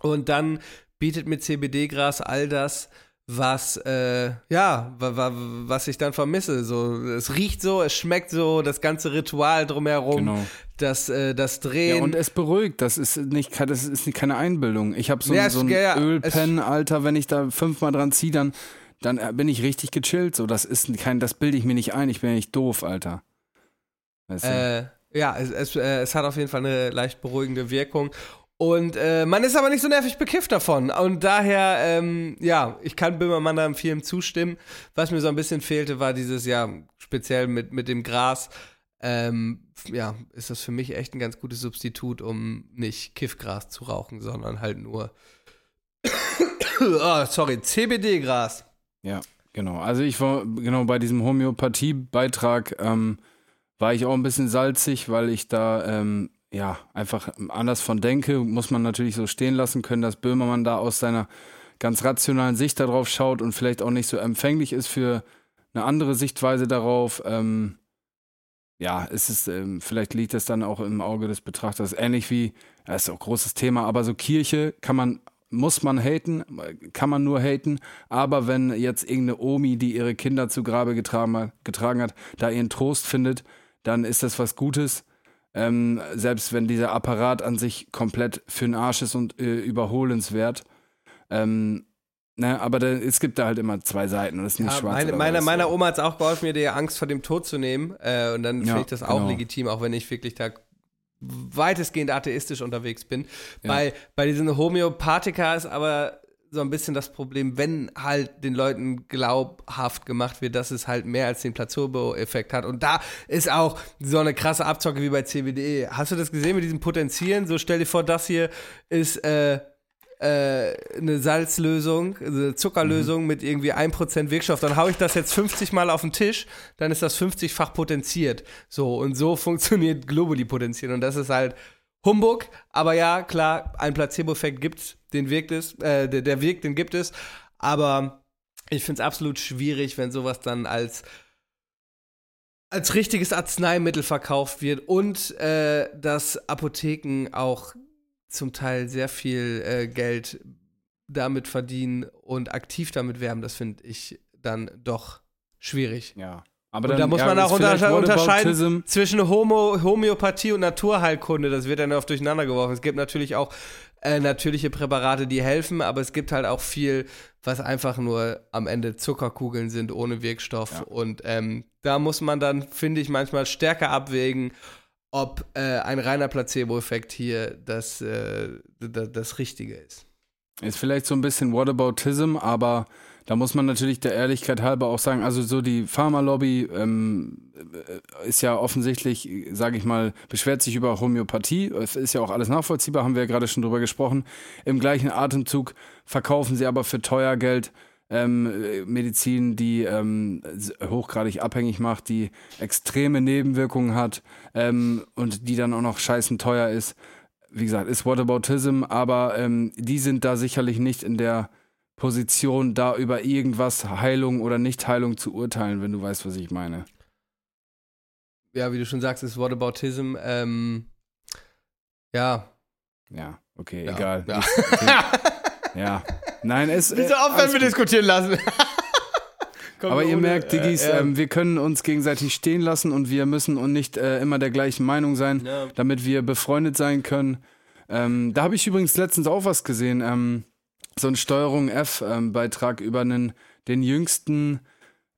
Und dann bietet mir CBD-Gras all das, was, äh, ja, wa, wa, was ich dann vermisse. So, es riecht so, es schmeckt so, das ganze Ritual drumherum, Genau. das, äh, das Ja, Drehen. und es beruhigt, das ist nicht, das ist nicht keine Einbildung. Ich habe so, Ja, so ein ja, ja, Ölpen, Alter, wenn ich da fünfmal dran ziehe, dann, dann äh, bin ich richtig gechillt. So, das ist kein, das bilde ich mir nicht ein, ich bin ja nicht doof, Alter. Weißt du? Äh, ja, es, es, äh, es hat auf jeden Fall eine leicht beruhigende Wirkung. Und äh, man ist aber nicht so nervig bekifft davon. Und daher, ähm, ja, ich kann Böhmermann da im Film zustimmen. Was mir so ein bisschen fehlte, war dieses, ja, speziell mit, mit dem Gras. Ähm, ja, ist das für mich echt ein ganz gutes Substitut, um nicht Kiffgras zu rauchen, sondern halt nur, oh, *coughs* sorry, CBD-Gras. Ja, genau. Also ich war, genau, bei diesem Homöopathie-Beitrag ähm, war ich auch ein bisschen salzig, weil ich da, ähm, ja, einfach anders von denke. Muss man natürlich so stehen lassen können, dass Böhmermann da aus seiner ganz rationalen Sicht darauf schaut und vielleicht auch nicht so empfänglich ist für eine andere Sichtweise darauf. Ähm, ja, es ist, ähm, vielleicht liegt es dann auch im Auge des Betrachters. Ähnlich wie, das ist auch ein großes Thema, aber so Kirche kann man muss man haten, kann man nur haten. Aber wenn jetzt irgendeine Omi, die ihre Kinder zu Grabe getragen hat, getragen hat da ihren Trost findet, dann ist das was Gutes. Ähm, selbst wenn dieser Apparat an sich komplett für den Arsch ist und äh, überholenswert. Ähm, ne, aber da, es gibt da halt immer zwei Seiten und es ist nicht Ja, schwarz. meine, meiner, weiß. meiner Oma hat es auch geholfen, mir die Angst vor dem Tod zu nehmen. Äh, und dann Ja, finde ich das auch genau. legitim, auch wenn ich wirklich da weitestgehend atheistisch unterwegs bin. Bei, bei diesen Homöopathika ist aber so ein bisschen das Problem, wenn halt den Leuten glaubhaft gemacht wird, dass es halt mehr als den Placebo-Effekt hat. Und da ist auch so eine krasse Abzocke wie bei CBD. Hast du das gesehen mit diesem Potenzieren? So stell dir vor, das hier ist äh, äh, eine Salzlösung, also eine Zuckerlösung mit irgendwie 1% Wirkstoff, dann haue ich das jetzt 50 Mal auf den Tisch, dann ist das 50-fach potenziert. So, und so *laughs* funktioniert Globuli potenzieren. Und das ist halt Humbug, aber ja, klar, ein Placebo-Effekt gibt den wirkt es, äh, der, der wirkt, den gibt es, aber ich finde es absolut schwierig, wenn sowas dann als als richtiges Arzneimittel verkauft wird und äh, dass Apotheken auch zum Teil sehr viel äh, Geld damit verdienen und aktiv damit werben, das finde ich dann doch schwierig. Ja. Aber Und dann, da muss man auch untersche unterscheiden zwischen Homo Homöopathie und Naturheilkunde. Das wird dann oft durcheinander geworfen. Es gibt natürlich auch äh, natürliche Präparate, die helfen, aber es gibt halt auch viel, was einfach nur am Ende Zuckerkugeln sind ohne Wirkstoff. Ja. Und ähm, da muss man dann, finde ich, manchmal stärker abwägen, ob äh, ein reiner Placebo-Effekt hier das, äh, das, das Richtige ist. Ist vielleicht so ein bisschen Whataboutism, aber da muss man natürlich der Ehrlichkeit halber auch sagen, also so die Pharmalobby ähm, äh, ist ja offensichtlich, sage ich mal, beschwert sich über Homöopathie. Es ist ja auch alles nachvollziehbar, haben wir ja gerade schon drüber gesprochen. Im gleichen Atemzug verkaufen sie aber für teuer Geld ähm, äh, Medizin, die ähm, hochgradig abhängig macht, die extreme Nebenwirkungen hat ähm, und die dann auch noch scheißen teuer ist wie gesagt, ist Whataboutism, aber ähm, die sind da sicherlich nicht in der Position, da über irgendwas Heilung oder Nicht-Heilung zu urteilen, wenn du weißt, was ich meine. Ja, wie du schon sagst, ist Whataboutism. Ähm, ja. Ja, okay, ja. egal. Ja. Ja. Nein, es. Wie so äh, alles wir diskutieren lassen. *laughs* Aber ihr ohne- merkt, Diggis, äh, äh, ähm, wir können uns gegenseitig stehen lassen und wir müssen und nicht äh, immer der gleichen Meinung sein, Ja. damit wir befreundet sein können. Ähm, da habe ich übrigens letztens auch was gesehen. Ähm, so ein Steuerung F-Beitrag über einen, den jüngsten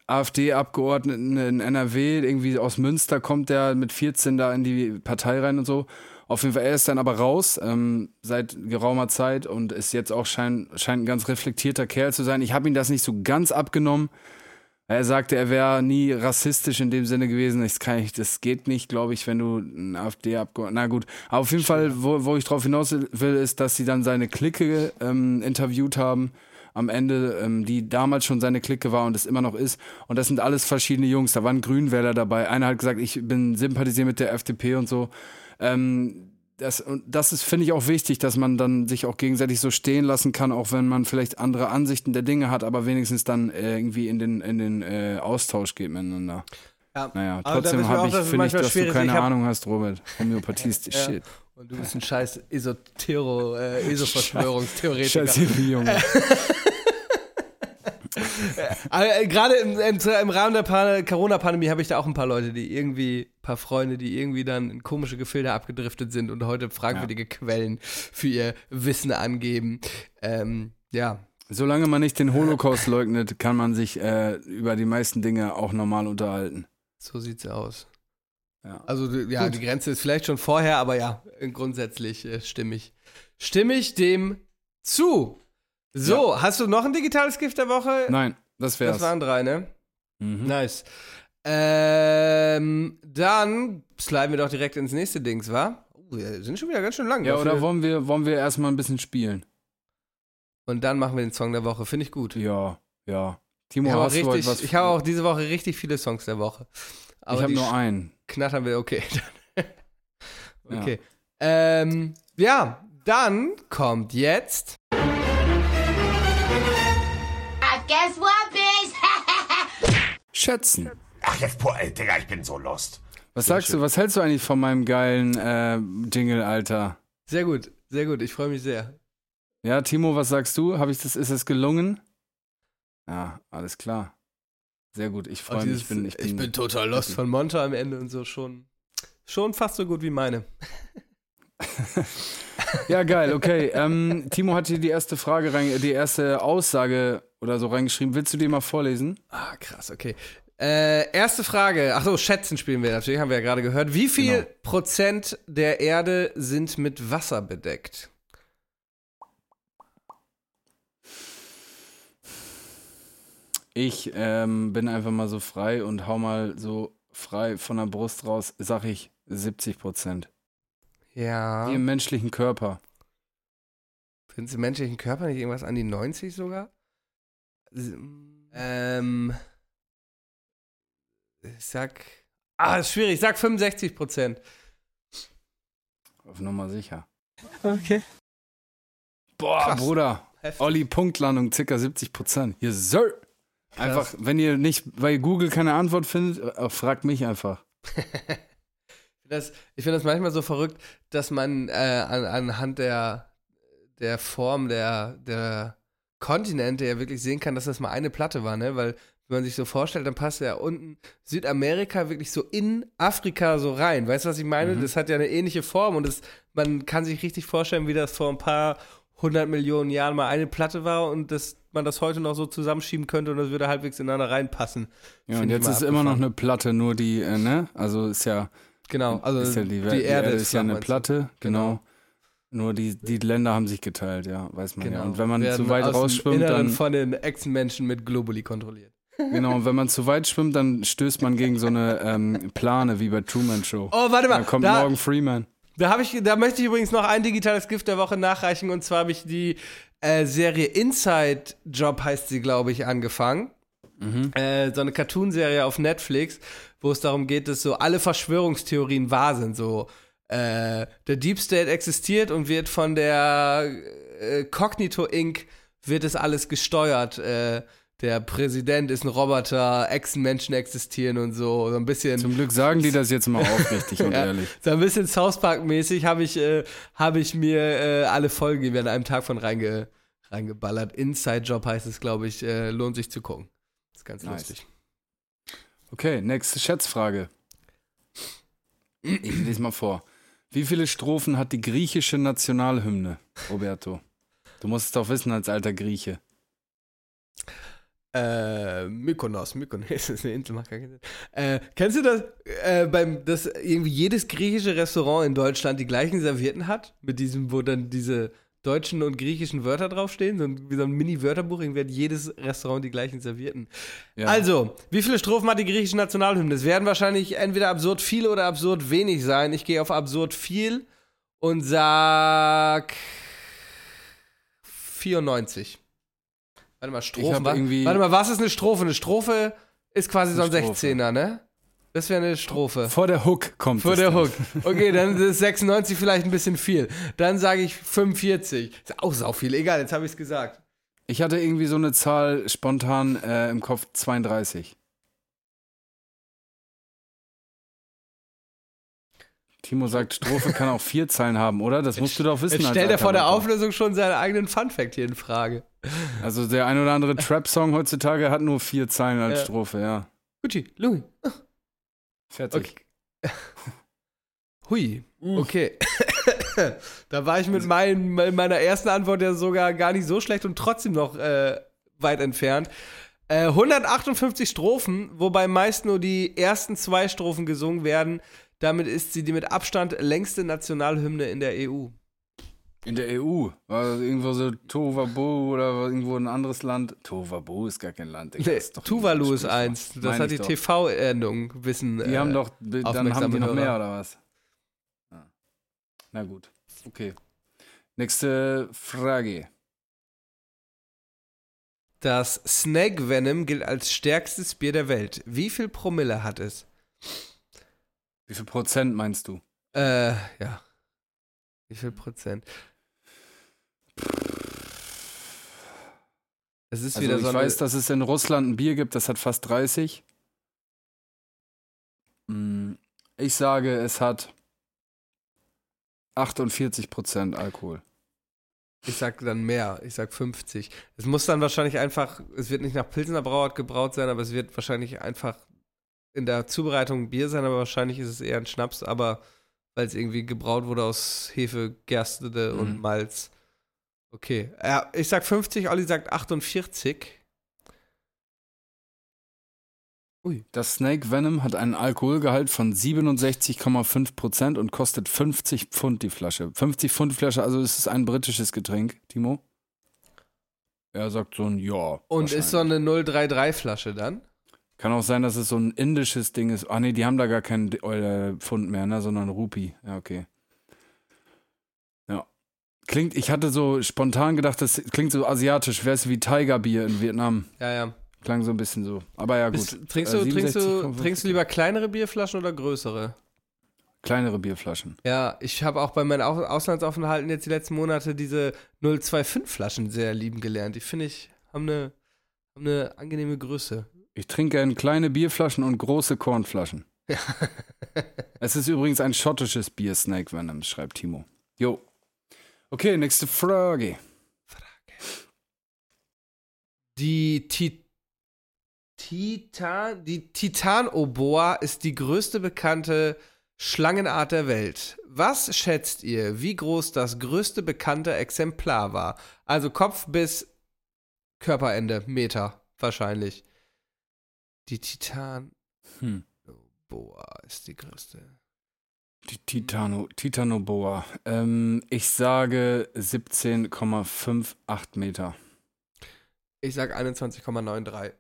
AfD-Abgeordneten in NRW, irgendwie aus Münster kommt der mit 14 da in die Partei rein und so. Auf jeden Fall, er ist dann aber raus ähm, seit geraumer Zeit und ist jetzt auch schein, scheint ein ganz reflektierter Kerl zu sein. Ich habe ihm das nicht so ganz abgenommen. Er sagte, er wäre nie rassistisch in dem Sinne gewesen. Das, kann ich, das geht nicht, glaube ich, wenn du ein AfD-Abgeordneter. Na gut, aber auf jeden Fall, wo, wo ich drauf hinaus will, ist, dass sie dann seine Clique ähm, interviewt haben. Am Ende, ähm, die damals schon seine Clique war und es immer noch ist. Und das sind alles verschiedene Jungs. Da waren Grünwähler dabei. Einer hat gesagt, ich bin sympathisiert mit der FDP und so. Ähm, das, und das ist, finde ich, auch wichtig, dass man dann sich auch gegenseitig so stehen lassen kann, auch wenn man vielleicht andere Ansichten der Dinge hat, aber wenigstens dann äh, irgendwie in den, in den äh, Austausch geht miteinander. Ja. Naja, trotzdem habe ich, finde ich, dass du keine hab- Ahnung hast, Robert. Homöopathie ist die *laughs* Ja. Shit. Und du bist ein scheiß Esotero, äh, Eso-Verschwörungstheoretiker. Scheiße, wie Junge. Äh, Gerade im, im, im Rahmen der Pan- Corona-Pandemie habe ich da auch ein paar Leute, die irgendwie, ein paar Freunde, die irgendwie dann in komische Gefilde abgedriftet sind und heute fragwürdige Quellen für ihr Wissen angeben. Ähm, ja, Solange man nicht den Holocaust leugnet, kann man sich äh, über die meisten Dinge auch normal unterhalten. so sieht's aus. Ja. Also ja, Gut. die Grenze ist vielleicht schon vorher, aber ja, grundsätzlich äh, stimme ich, stimme ich dem zu. So, hast du noch ein digitales Gift der Woche? Nein, das wär's. das waren drei, ne? mhm. Nice. Ähm, dann sliden wir doch direkt ins nächste Dings, wa? Oh, wir sind schon wieder ganz schön lang. Ja, dafür. oder wollen wir, wollen wir erstmal ein bisschen spielen? Und dann machen wir den Song der Woche, finde ich gut. Ja, ja. Timo, Ich habe auch, hast du richtig- was? ich habe auch diese Woche richtig viele Songs der Woche. Aber ich habe nur einen. knattern wir, okay. *laughs* Ja. okay. Ähm, ja, dann kommt jetzt. I guess what? Schätzen. Ach, jetzt, boah, ey, Digga, ich bin so lost. Was sagst du, was hältst du eigentlich von meinem geilen äh, Jingle, Alter? Sehr gut, sehr gut, ich freue mich sehr. Ja, Timo, was sagst du? Hab ich das, ist es gelungen? Ja, alles klar. Sehr gut, ich freue mich. dieses- Ich bin, ich bin, ich bin total lost von Monte am Ende und so schon. Schon fast so gut wie meine. *laughs* *laughs* Ja, geil, okay. Ähm, Timo hat hier die erste Frage rein, die erste Aussage oder so reingeschrieben. Willst du die mal vorlesen? Ah, krass, okay. Äh, erste Frage. Ach so, Schätzen spielen wir natürlich, haben wir ja gerade gehört. Wie viel Genau. Prozent der Erde sind mit Wasser bedeckt? Ich ähm, bin einfach mal so frei und hau mal so frei von der Brust raus, sag ich 70 Prozent. Ja. Wie im menschlichen Körper. Sind im menschlichen Körper nicht irgendwas an die 90 sogar? Ähm. Ich sag. Ah, ist schwierig. Ich sag 65 Prozent. Auf Nummer sicher. Okay. Boah, Krass. Bruder. Heftig. Olli, Punktlandung, circa 70 Prozent. Yes, sir. Einfach, wenn ihr nicht bei Google keine Antwort findet, äh, fragt mich einfach. *laughs* Das, ich finde das manchmal so verrückt, dass man äh, an, anhand der, der Form der, der Kontinente ja wirklich sehen kann, dass das mal eine Platte war, ne? Weil, wenn man sich so vorstellt, dann passt ja unten Südamerika wirklich so in Afrika so rein. Weißt du, was ich meine? Mhm. Das hat ja eine ähnliche Form und das, man kann sich richtig vorstellen, wie das vor ein paar hundert Millionen Jahren mal eine Platte war und dass man das heute noch so zusammenschieben könnte und das würde halbwegs ineinander reinpassen. Ja, und Find jetzt ist immer noch eine Platte, nur die, äh, ne? Also ist ja, Genau, also ist ja die, die, Erde, ist ja flach, eine? Platte, genau. Nur die, die Länder haben sich geteilt, ja, weiß man ja. Und wenn man Genau. Werden zu weit rausschwimmt, dann von den Echsenmenschen mit Globuli kontrolliert. *laughs* genau, und wenn man zu weit schwimmt, dann stößt man gegen so eine ähm, Plane wie bei Truman Show. Oh, warte mal, Dann kommt da, Morgan Freeman. da, hab ich, da möchte ich übrigens noch ein digitales Gift der Woche nachreichen und zwar habe ich die äh, Serie Inside Job heißt sie, glaube ich, angefangen. Äh, so eine Cartoon-Serie auf Netflix, wo es darum geht, dass so alle Verschwörungstheorien wahr sind. So, äh, der Deep State existiert und wird von der äh, Cognito Inc. wird es alles gesteuert. Äh, der Präsident ist ein Roboter, Echsenmenschen existieren und so. So ein bisschen. Zum Glück sagen die das jetzt mal aufrichtig und *laughs* Ja, ehrlich. So ein bisschen South Park-mäßig habe ich, äh, hab ich mir äh, alle Folgen, die wir an einem Tag von reinge, reingeballert. Inside Job heißt es, glaube ich, äh, lohnt sich zu gucken. ist ganz Nice. lustig. Okay, nächste Schätzfrage. Ich lese mal vor. Wie viele Strophen hat die griechische Nationalhymne, Roberto? Du musst es doch wissen als alter Grieche. Äh, Mykonos, Mykonos *laughs* ist eine Insel, macht gar keinen Sinn. Äh, kennst du das, äh, beim, dass irgendwie jedes griechische Restaurant in Deutschland die gleichen Servietten hat? Mit diesem, wo dann diese deutschen und griechischen Wörter draufstehen? So ein, wie so ein Mini-Wörterbuch, irgendwie hat jedes Restaurant die gleichen Servietten. Ja. Also, wie viele Strophen hat die griechische Nationalhymne? Es werden wahrscheinlich entweder absurd viel oder absurd wenig sein. Ich gehe auf absurd viel und sag 94. Warte mal, Strophen. wa- irgendwie- Warte mal, was ist eine Strophe? Eine Strophe ist quasi so ein Eine Strophe. 16er, ne? Das wäre eine Strophe. Vor der Hook kommt Vor der dann. Hook. Okay, dann ist 96 vielleicht ein bisschen viel. Dann sage ich 45. Ist auch sau viel. Egal, jetzt habe ich es gesagt. Ich hatte irgendwie so eine Zahl spontan äh, im Kopf 32. Timo sagt, Strophe kann auch vier Zeilen haben, oder? Das musst du doch wissen. Jetzt stellt er vor der. Auflösung schon seinen eigenen Funfact hier in Frage. Also der ein oder andere Trap-Song heutzutage hat nur vier Zeilen als Ja. Strophe, ja. Gucci, Louis. Fertig. Okay. *laughs* Hui, okay. *coughs* da war ich mit mein, meiner ersten Antwort ja sogar gar nicht so schlecht und trotzdem noch äh, weit entfernt. Äh, 158 Strophen, wobei meist nur die ersten zwei Strophen gesungen werden. Damit ist sie die mit Abstand längste Nationalhymne in der EU. In der EU war das irgendwo so Tovabo oder irgendwo ein anderes Land. Tovabo ist gar kein Land. Digga, Nee, ist doch Tuvalu ist eins. Das Meine hat die. TV-Endung, wissen. Die äh, haben doch, dann haben die noch mehr oder was? Ja. Na gut, okay. Nächste Frage. Das Snake Venom gilt als stärkstes Bier der Welt. Wie viel Promille hat es? Wie viel Prozent meinst du? Äh, ja. Wie viel Prozent? Es ist Also wieder ich so eine, weiß, dass es in Russland ein Bier gibt, das hat fast 30. Mm, Ich sage, es hat 48 Prozent Alkohol. Ich sag dann mehr. Ich sag 50. Es muss dann wahrscheinlich einfach, es wird nicht nach Pilsener Brauart gebraut sein, aber es wird wahrscheinlich einfach in der Zubereitung Bier sein, aber wahrscheinlich ist es eher ein Schnaps, aber weil es irgendwie gebraut wurde aus Hefe, Gerste und Mhm. Malz. Okay. Ja, ich sag 50, Olli sagt 48. Das Snake Venom hat einen Alkoholgehalt von 67,5% und kostet 50 Pfund die Flasche. 50 Pfund die Flasche, also ist es ein britisches Getränk, Timo? Er sagt so ein Ja. Und ist so eine 033-Flasche dann? Kann auch sein, dass es so ein indisches Ding ist. Ah nee, die haben da gar keinen äh, Pfund mehr, ne, sondern Rupie. Ja, okay. Klingt, ich hatte so spontan gedacht, das klingt so asiatisch. Wäre es wie Tiger Bier in Vietnam. Ja, ja. Klang so ein bisschen so. Aber ja, gut. Bist, trinkst, Äh, du, trinkst, du, 67,5. trinkst du lieber kleinere Bierflaschen oder größere? Kleinere Bierflaschen. Ja, ich habe auch bei meinen Au- Auslandsaufenthalten jetzt die letzten Monate diese 025 Flaschen sehr lieben gelernt. Die finde ich, haben eine, haben eine angenehme Größe. Ich trinke gerne kleine Bierflaschen und große Kornflaschen. Ja. *laughs* Es ist übrigens ein schottisches Bier, Snake Venom, schreibt Timo. Jo. Okay, nächste Frage. Die Ti- Titan, die Titanoboa ist die größte bekannte Schlangenart der Welt. Was schätzt ihr, wie groß das größte bekannte Exemplar war? Also Kopf bis Körperende, Meter wahrscheinlich. Die Titanoboa Hm. ist die größte. Die Titano, Titanoboa. Ähm, ich sage 17,58 Meter. Ich sag 21,93.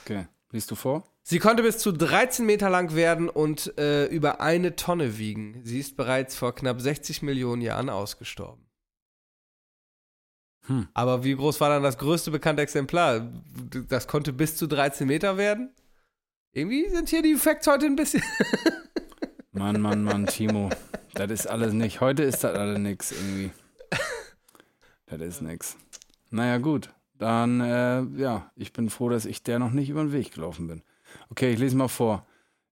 Okay. Liest du vor? Sie konnte bis zu 13 Meter lang werden und äh, über eine Tonne wiegen. Sie ist bereits vor knapp 60 Millionen Jahren ausgestorben. Hm. Aber wie groß war dann das größte bekannte Exemplar? Das konnte bis zu 13 Meter werden? Irgendwie sind hier die Facts heute ein bisschen. *laughs* Mann, Mann, Mann, Timo. Das ist alles nicht. Heute ist das alles nix irgendwie. Das ist nix. Naja, gut. Dann, äh, ja, ich bin froh, dass ich der noch nicht über den Weg gelaufen bin. Okay, ich lese mal vor.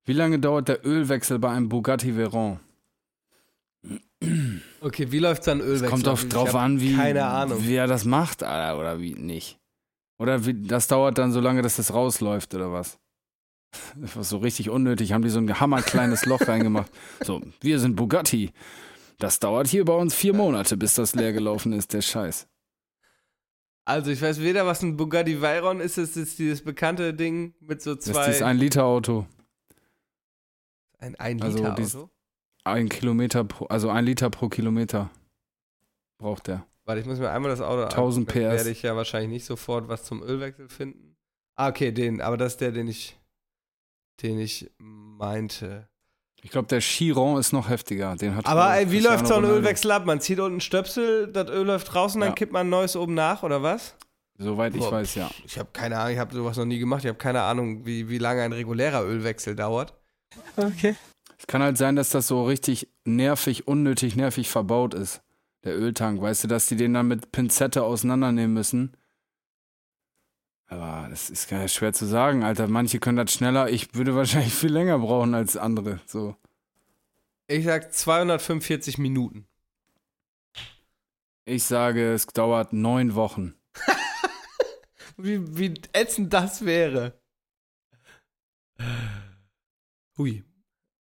Wie lange dauert der Ölwechsel bei einem Bugatti Veyron? Okay, wie läuft dann Ölwechsel? Es kommt auf, drauf an, wie, Keine Ahnung. wie er das macht, Alter, oder wie nicht. Oder wie, das dauert dann so lange, dass das rausläuft, oder was? Das war so richtig unnötig. Haben die so ein hammerkleines Loch reingemacht. So, wir sind Bugatti. Das dauert hier bei uns vier Monate, bis das leer gelaufen ist, der Scheiß. Also, ich weiß weder, was ein Bugatti Veyron ist. Es ist dieses bekannte Ding mit so Das ist zwei. dieses 1-Liter-Auto. ein, ein also Liter Auto. Ein Kilometer pro, also ein Liter pro Kilometer braucht der. Warte, ich muss mir einmal das Auto 1000 angucken. PS. werde ich ja wahrscheinlich nicht sofort was zum Ölwechsel finden. Ah, okay, den, aber das ist der, den ich, den ich meinte. Ich glaube, der Chiron ist noch heftiger. Den hat Aber ey, wie läuft so ein. Ölwechsel ab? Man zieht unten einen Stöpsel, das Öl läuft raus und dann Ja. kippt man ein neues oben nach, oder was? Soweit ich Boah, weiß, ja. Ich habe keine Ahnung, ich habe sowas noch nie gemacht. Ich habe keine Ahnung, wie, wie lange ein regulärer Ölwechsel dauert. Es kann halt sein, dass das so richtig nervig, unnötig nervig verbaut ist. Der Öltank, weißt du, dass die den dann mit Pinzette auseinandernehmen müssen. Aber das ist gar nicht schwer zu sagen, Alter. Manche können das schneller. Ich würde wahrscheinlich viel länger brauchen als andere. So. Ich sag 245 Minuten. Ich sage, es dauert neun Wochen. *laughs* Wie, wie ätzend das wäre. Hui.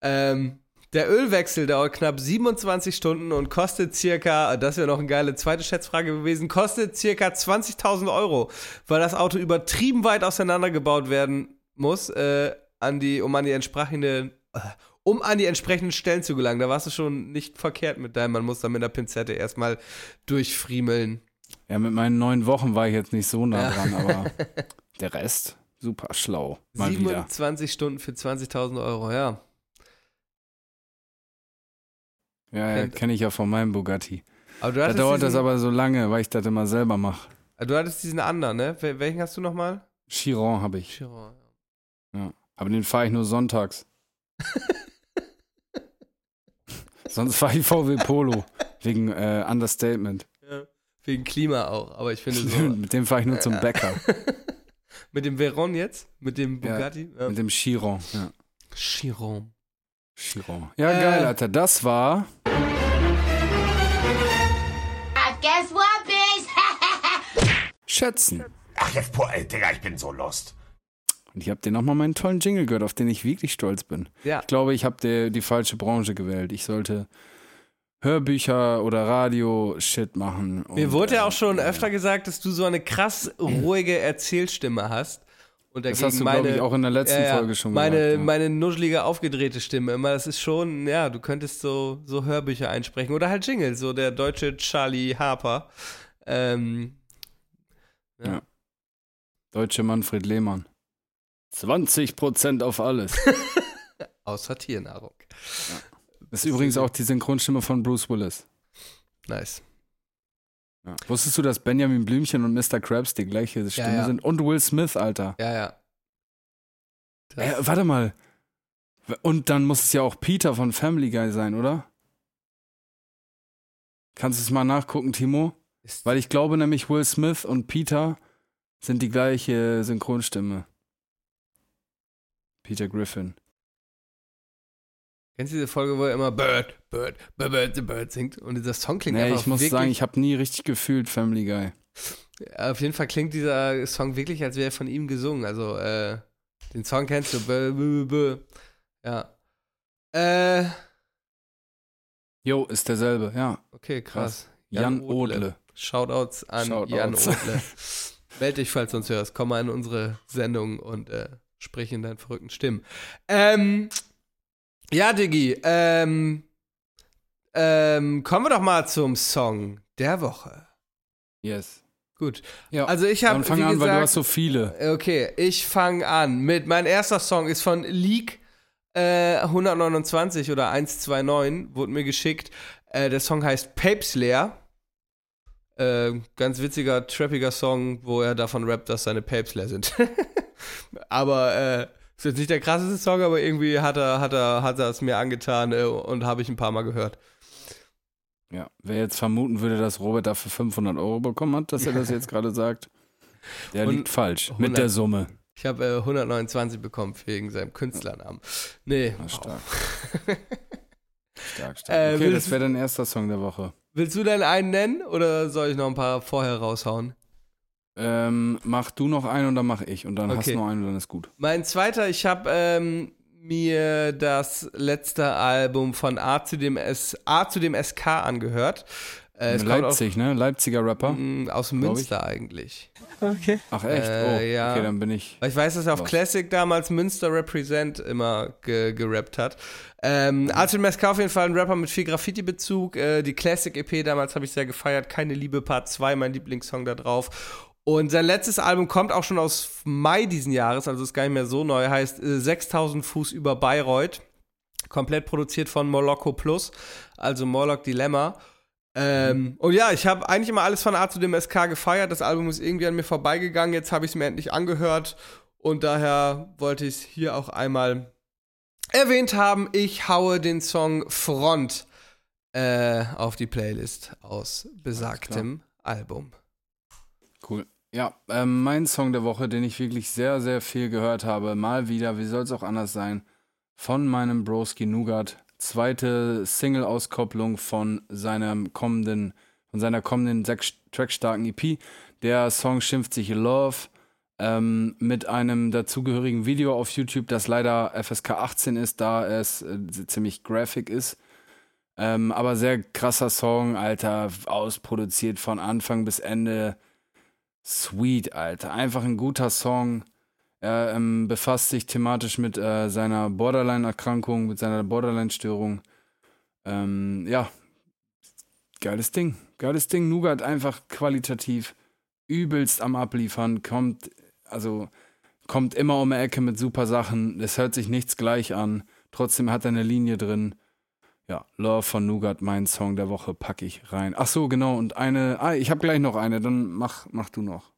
Ähm, der Ölwechsel dauert knapp 27 Stunden und kostet circa, das wäre noch eine geile zweite Schätzfrage gewesen, kostet circa 20.000 Euro, weil das Auto übertrieben weit auseinandergebaut werden muss, äh, an die, um an die entsprechende, äh, um an die entsprechenden Stellen zu gelangen. Da warst du schon nicht verkehrt mit deinem, man muss da mit der Pinzette erstmal durchfriemeln. Ja, mit meinen neun Wochen war ich jetzt nicht so nah Ja. dran, aber *laughs* der Rest, super schlau. Mal wieder. 27 Stunden für 20.000 Euro, ja. Ja, Kennt- kenne ich ja von meinem Bugatti. Aber du Da dauert das aber so lange, weil ich das immer selber mache. Du hattest diesen anderen, ne? Wel- Welchen hast du nochmal? Chiron habe ich. Chiron. Ja. Aber den fahre ich nur sonntags. *laughs* Sonst fahre ich VW Polo. Wegen äh, Understatement. Ja. Wegen Klima auch, aber ich finde *laughs* so. Mit dem fahre ich nur zum Bäcker. *laughs* mit dem Veron jetzt? Mit dem Ja, Bugatti? Ja. Mit dem Chiron. Ja. Chiron. Chiron. Ja, Äh. geil, Alter. Das war schätzen. Ach, jetzt, boah, ey, Digga, ich bin so lost. Und ich habe dir nochmal meinen tollen Jingle gehört, auf den ich wirklich stolz bin. Ja. Ich glaube, ich habe die falsche Branche gewählt. Ich sollte Hörbücher oder Radio-Shit machen. Mir Und, wurde ja äh, auch schon öfter gesagt, dass du so eine krass ruhige Erzählstimme hast. Und Das hast du, meine, glaube ich, auch in der letzten ja. Folge schon meine, gesagt. ja. meine nuschelige, aufgedrehte Stimme immer, das ist schon, ja, du könntest so, so Hörbücher einsprechen. Oder halt Jingle, so der deutsche Charlie Harper. Ähm, Deutsche Manfred Lehmann. 20% auf alles. *laughs* außer Tiernahrung. Das ist übrigens auch die Synchronstimme von Bruce Willis. Nice. Ja. Wusstest du, dass Benjamin Blümchen und Mr. Krabs die gleiche Stimme ja. sind? Und Will Smith, Alter. Ja, ja. Äh, warte mal. Und dann muss es ja auch Peter von Family Guy sein, oder? Kannst du es mal nachgucken, Timo? Weil ich glaube nämlich, Will Smith und Peter sind die gleiche Synchronstimme. Peter Griffin. kennst du diese Folge, wo er immer Bird, Bird, Bird, Bird, the Bird singt? Und dieser Song klingt Nee, einfach ich muss wirklich, sagen, ich habe nie richtig gefühlt Family Guy. Auf jeden Fall klingt dieser Song wirklich, als wäre er von ihm gesungen. Also, äh, den Song kennst du. Bö, bö, bö. Ja. Äh, Jo, ist derselbe, ja. okay, krass. Jan Odle. Shoutouts an Shoutouts. Jan Odle. *laughs* Meld dich, falls du uns hörst. Komm mal in unsere Sendung und äh, sprich in deinen verrückten Stimmen. Ähm, ja, Diggi, ähm, ähm, kommen wir doch mal zum Song der Woche. Yes. Gut. Ja, Also ich habe, dann fang an, gesagt, weil du hast so viele. Okay, ich fange an mit, mein erster Song ist von Leak äh, 129 oder 129, wurde mir geschickt. Äh, der Song heißt Papes Leer. Äh, ganz witziger, trappiger Song, wo er davon rappt, dass seine Papes leer sind. *laughs* aber äh, ist jetzt nicht der krasseste Song, aber irgendwie hat er, hat er, hat er es mir angetan äh, und habe ich ein paar Mal gehört. Ja, wer jetzt vermuten würde, dass Robert dafür 500 Euro bekommen hat, dass er das *laughs* jetzt gerade sagt, der Und liegt falsch. 100. Mit der Summe. Ich habe äh, 129 bekommen wegen seinem Künstlernamen. Nee, Na, stark. stark, stark. *laughs* Äh, Okay, das wäre dein erster Song der Woche. Willst du denn einen nennen oder soll ich noch ein paar vorher raushauen? Ähm, mach du noch einen und dann mach ich. Und dann hast Okay. du noch einen und dann ist gut. Mein zweiter, ich habe ähm, mir das letzte Album von A zu dem, S, A zu dem SK angehört. Äh, Leipzig, ne? Leipziger Rapper. Auch, mh, aus glaub ich. Münster eigentlich. Ach echt? Äh, oh, ja. okay, dann bin ich. Weil ich weiß, dass er auf Was? Classic damals Münster Represent immer ge gerappt hat. Ähm, A zu dem SK auf jeden Fall ein Rapper mit viel Graffiti-Bezug. Äh, die Classic-EP damals habe ich sehr gefeiert. Keine Liebe Part 2, mein Lieblingssong da drauf. Und sein letztes Album kommt auch schon aus Mai diesen Jahres, also ist gar nicht mehr so neu, heißt äh, 6000 Fuß über Bayreuth. Komplett produziert von Moloko Plus, also Morlock Dilemma. Ähm, und ja, ich habe eigentlich immer alles von A zu dem SK gefeiert. Das Album ist irgendwie an mir vorbeigegangen. Jetzt habe ich es mir endlich angehört. Und daher wollte ich es hier auch einmal erwähnt haben. Ich haue den Song Front äh, auf die Playlist aus besagtem Album. Cool. Ja, ähm, mein Song der Woche, den ich wirklich sehr, sehr viel gehört habe, mal wieder, wie soll es auch anders sein, von meinem Broski Nougat. Zweite Single-Auskopplung von seinem kommenden, von seiner kommenden sechs trackstarken EP. Der Song schimpft sich Love ähm, mit einem dazugehörigen Video auf YouTube, das leider FSK 18 ist, da es äh, ziemlich graphic ist. Ähm, aber sehr krasser Song, Alter, ausproduziert von Anfang bis Ende. Sweet, Alter. Einfach ein guter Song. Er ähm, befasst sich thematisch mit äh, seiner Borderline-Erkrankung, mit seiner Borderline-Störung. Ähm, ja, geiles Ding. Geiles Ding. Nougat einfach qualitativ übelst am Abliefern. Kommt, also, kommt immer um die Ecke mit super Sachen. Es hört sich nichts gleich an. Trotzdem hat er eine Linie drin. Ja, Love von Nougat, mein Song der Woche, packe ich rein. Ach so, genau. Und eine, ah, ich habe gleich noch eine, dann mach, mach du noch.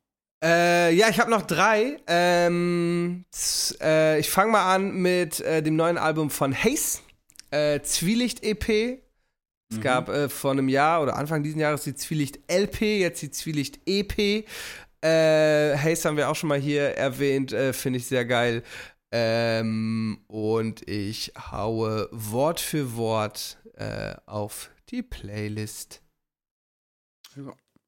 Äh, ja, ich habe noch drei. Ähm, äh, ich fange mal an mit äh, dem neuen Album von Haze, äh, Zwielicht-EP. Es gab äh, vor einem Jahr oder Anfang dieses Jahres die Zwielicht-LP, jetzt die Zwielicht-EP. Äh, Haze haben wir auch schon mal hier erwähnt, äh, finde ich sehr geil. Ähm, und ich haue Wort für Wort auf die Playlist.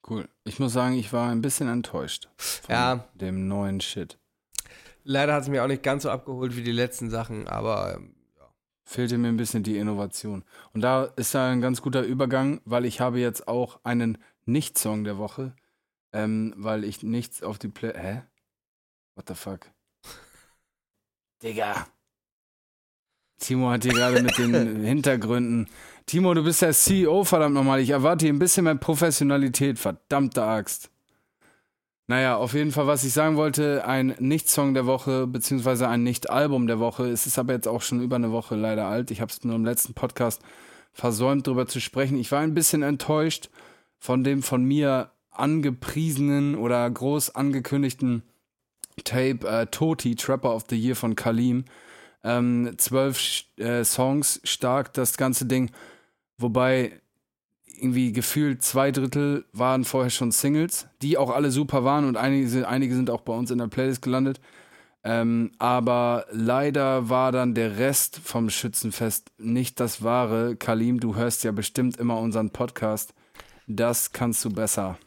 Cool. Ich muss sagen, ich war ein bisschen enttäuscht von Ja. dem neuen Shit. Leider hat es mir auch nicht ganz so abgeholt wie die letzten Sachen, aber ähm, Fehlte mir ein bisschen die Innovation. Und da ist da ein ganz guter Übergang, weil ich habe jetzt auch einen Nicht-Song der Woche, ähm, weil ich nichts auf die Play... Hä? What the fuck? *laughs* Digga. Timo hat hier gerade mit den *laughs* Hintergründen... Timo, du bist der CEO, verdammt nochmal. Ich erwarte hier ein bisschen mehr Professionalität, verdammte Axt. Naja, auf jeden Fall, was ich sagen wollte, ein Nicht-Song der Woche, beziehungsweise ein Nicht-Album der Woche. Es ist aber jetzt auch schon über eine Woche leider alt. Ich habe es nur im letzten Podcast versäumt, darüber zu sprechen. Ich war ein bisschen enttäuscht von dem von mir angepriesenen oder groß angekündigten Tape äh, Toti, Trapper of the Year von Kalim. Ähm, zwölf äh, Songs, stark das ganze Ding. Wobei irgendwie gefühlt zwei Drittel waren vorher schon Singles, die auch alle super waren und einige, sind- einige sind auch bei uns in der Playlist gelandet. Ähm, aber leider war dann der Rest vom Schützenfest nicht das wahre. Kalim, du hörst ja bestimmt immer unseren Podcast. Das kannst du besser.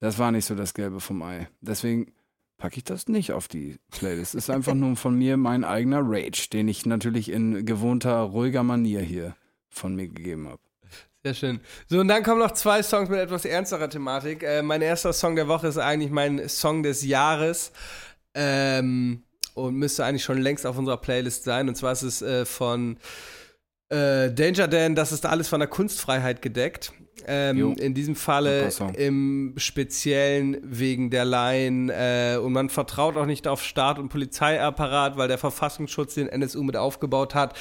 Das war nicht so das Gelbe vom Ei. Deswegen packe ich das nicht auf die Playlist. Ist einfach *laughs* nur von mir mein eigener Rage, den ich natürlich in gewohnter, ruhiger Manier hier von mir gegeben habe. Sehr schön. So, und dann kommen noch zwei Songs mit etwas ernsterer Thematik. Äh, mein erster Song der Woche ist eigentlich mein Song des Jahres. Ähm, und müsste eigentlich schon längst auf unserer Playlist sein. Und zwar ist es äh, von äh, Danger Dan, das ist alles von der Kunstfreiheit gedeckt. Ähm, in diesem Falle im Speziellen wegen der Laien. Äh, und man vertraut auch nicht auf Staat und Polizeiapparat, weil der Verfassungsschutz den NSU mit aufgebaut hat.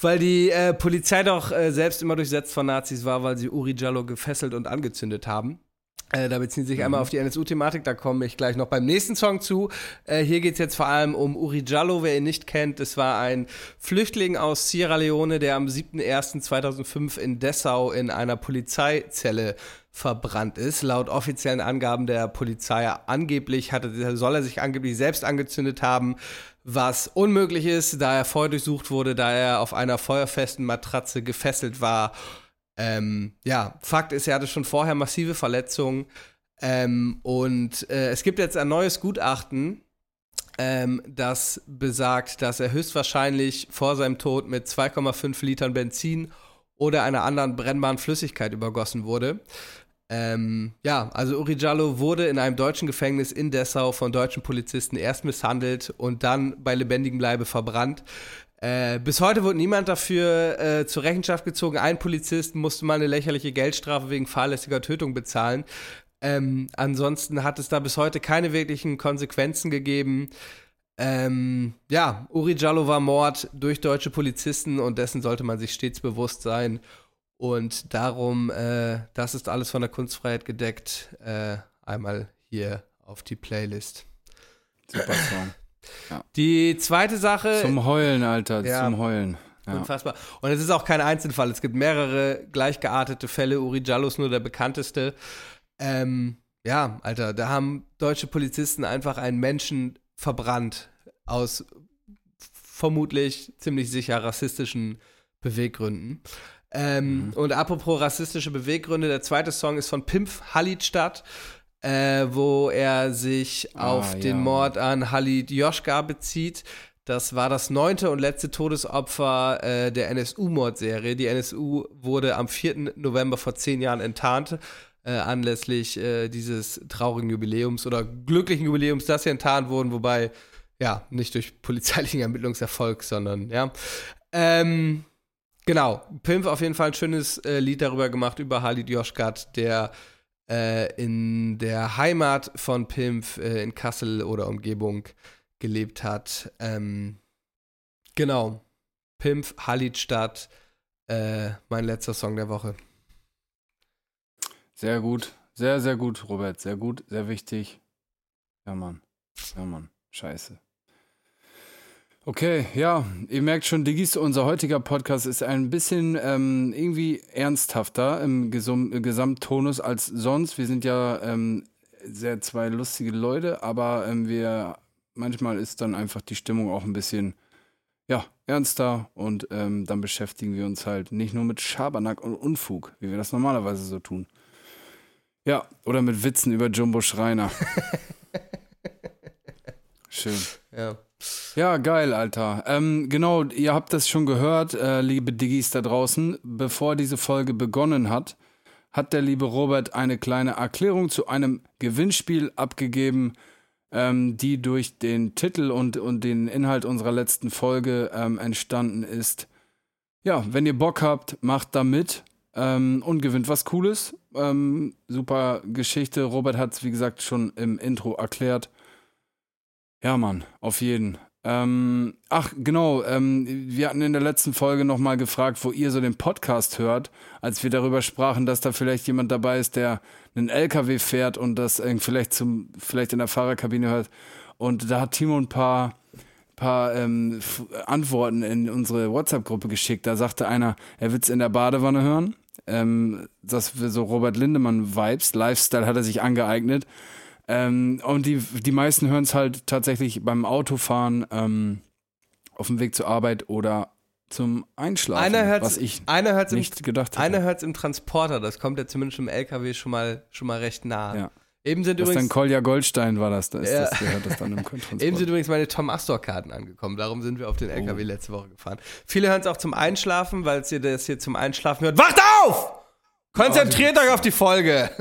Weil die äh, Polizei doch äh, selbst immer durchsetzt von Nazis war, weil sie Uri Jallo gefesselt und angezündet haben. Äh, da beziehen sie sich einmal auf die NSU-Thematik, da komme ich gleich noch beim nächsten Song zu. Äh, hier geht es jetzt vor allem um Uri Jallo, wer ihn nicht kennt. Das war ein Flüchtling aus Sierra Leone, der am 7.01.2005 in Dessau in einer Polizeizelle verbrannt ist. Laut offiziellen Angaben der Polizei angeblich hatte, soll er sich angeblich selbst angezündet haben, was unmöglich ist, da er vorher durchsucht wurde, da er auf einer feuerfesten Matratze gefesselt war. Ähm, ja, Fakt ist, er hatte schon vorher massive Verletzungen. Ähm, und äh, es gibt jetzt ein neues Gutachten, ähm, das besagt, dass er höchstwahrscheinlich vor seinem Tod mit 2,5 Litern Benzin oder einer anderen brennbaren Flüssigkeit übergossen wurde. Ähm, ja, also Uri Jallo wurde in einem deutschen Gefängnis in Dessau von deutschen Polizisten erst misshandelt und dann bei lebendigem Leibe verbrannt. Äh, bis heute wurde niemand dafür äh, zur Rechenschaft gezogen. Ein Polizist musste mal eine lächerliche Geldstrafe wegen fahrlässiger Tötung bezahlen. Ähm, ansonsten hat es da bis heute keine wirklichen Konsequenzen gegeben. Ähm, ja, Uri Jallo war Mord durch deutsche Polizisten und dessen sollte man sich stets bewusst sein. Und darum, äh, das ist alles von der Kunstfreiheit gedeckt. Äh, einmal hier auf die Playlist. Super Song. Die zweite Sache. Zum Heulen, Alter, Ja. zum Heulen. Ja. Unfassbar. Und es ist auch kein Einzelfall. Es gibt mehrere gleichgeartete Fälle. Uri Jallo ist nur der bekannteste. Ähm, ja, Alter, da haben deutsche Polizisten einfach einen Menschen verbrannt aus vermutlich ziemlich sicher rassistischen Beweggründen. Ähm, Und apropos rassistische Beweggründe, der zweite Song ist von Pimpf Halidstadt, äh, wo er sich Ah, auf ja. den Mord an Halid Joschka bezieht. Das war das neunte und letzte Todesopfer äh, der NSU-Mordserie. Die NSU wurde am 4. November vor zehn Jahren enttarnt, äh, anlässlich äh, dieses traurigen Jubiläums oder glücklichen Jubiläums, dass sie enttarnt wurden, wobei, ja, nicht durch polizeilichen *laughs* Ermittlungserfolg, sondern, ja. Ähm, genau, Pimp auf jeden Fall ein schönes äh, Lied darüber gemacht, über Halid Joschkat, der äh, in der Heimat von Pimp äh, in Kassel oder Umgebung gelebt hat. Ähm, genau. Pimp, Halidstadt, äh, mein letzter Song der Woche. Sehr gut. Sehr, sehr gut, Robert. Sehr gut, sehr wichtig. Ja, Mann. Ja, Mann. Scheiße. Okay, ja, ihr merkt schon, Diggis, unser heutiger Podcast ist ein bisschen ähm, irgendwie ernsthafter im Gesum Gesamttonus als sonst. Wir sind ja ähm, sehr zwei lustige Leute, aber ähm, wir manchmal ist dann einfach die Stimmung auch ein bisschen ja, ernster und ähm, dann beschäftigen wir uns halt nicht nur mit Schabernack und Unfug, wie wir das normalerweise so tun. Ja, oder mit Witzen über Jumbo Schreiner. *laughs* Schön. Ja. Ja, geil, Alter. Ähm, genau, ihr habt das schon gehört, äh, liebe Diggis da draußen. Bevor diese Folge begonnen hat, hat der liebe Robert eine kleine Erklärung zu einem Gewinnspiel abgegeben, ähm, die durch den Titel und, und den Inhalt unserer letzten Folge ähm, entstanden ist. Ja, wenn ihr Bock habt, macht da mit ähm, und gewinnt was Cooles. Ähm, super Geschichte. Robert hat es, wie gesagt, schon im Intro erklärt. Ja, Mann, auf jeden. Ähm, ach, genau, ähm, wir hatten in der letzten Folge nochmal gefragt, wo ihr so den Podcast hört, als wir darüber sprachen, dass da vielleicht jemand dabei ist, der einen LKW fährt und das irgendwie vielleicht zum, vielleicht in der Fahrerkabine hört. Und da hat Timo ein paar, paar ähm, Antworten in unsere WhatsApp-Gruppe geschickt. Da sagte einer, er will es in der Badewanne hören. Ähm, das wir so Robert Lindemann-Vibes, Lifestyle hat er sich angeeignet. Ähm, und die, die meisten hören es halt tatsächlich beim Autofahren, ähm, auf dem Weg zur Arbeit oder zum Einschlafen, Einer hört was ich einer hört's im, nicht gedacht hätte. einer hört's im Transporter, das kommt ja zumindest im LKW schon mal, schon mal recht nah. Ja. Eben sind das ist dann übrigens, Kolja Goldstein war das, da ist Ja. das, der hört das dann im *laughs* Transport. eben sind übrigens meine Tom Astor-Karten angekommen, darum sind wir auf den LKW letzte Woche gefahren. Viele hören es auch zum Einschlafen, weil es ihr das hier zum Einschlafen hört. Wacht auf! Konzentriert euch auf die Folge! *laughs*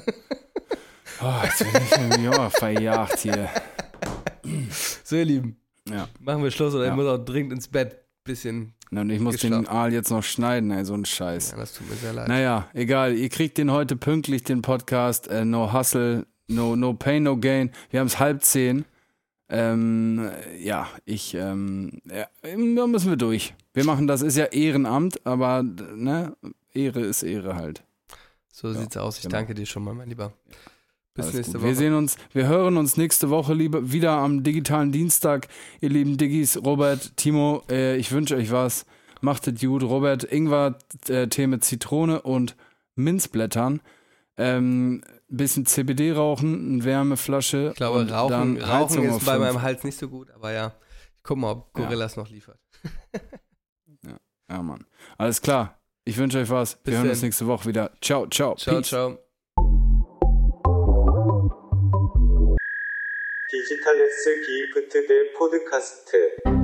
Oh, jetzt bin ich irgendwie ja, verjagt hier. So, ihr Lieben, Ja. machen wir Schluss oder Ja. ich muss auch dringend ins Bett. Bisschen, Na, Und ich muss den. Aal jetzt noch schneiden, ey, so ein Scheiß. ja, das tut mir sehr leid. Naja, egal. Ihr kriegt den heute pünktlich, den Podcast. Äh, no Hustle, no, no Pain, no Gain. Wir haben es halb zehn. Ähm, ja, ich, ähm, ja, da müssen wir durch. Wir machen das, ist ja Ehrenamt, aber, ne, Ehre ist Ehre halt. So Ja, sieht's aus. Ich genau. danke dir schon mal, mein Lieber. Bis Alles nächste gut. Woche. Wir sehen uns, wir hören uns nächste Woche lieber wieder am digitalen Dienstag. Ihr lieben Diggis, Robert, Timo, äh, ich wünsche euch was. Macht es gut. Robert, Ingwer, äh, Tee mit Zitrone und Minzblättern. Ähm, bisschen CBD rauchen, eine Wärmeflasche. Ich glaube, und Rauchen, Rauchen ist bei meinem Hals nicht so gut, aber ja. Ich guck mal, ob Ja. Gorillas noch liefert. Ja, Mann. Alles klar. Ich wünsche euch was. Bis wir hören uns nächste Woche wieder. Ciao, ciao. Ciao, Peace. ciao. 디지털 S 기프트 대 포드카스트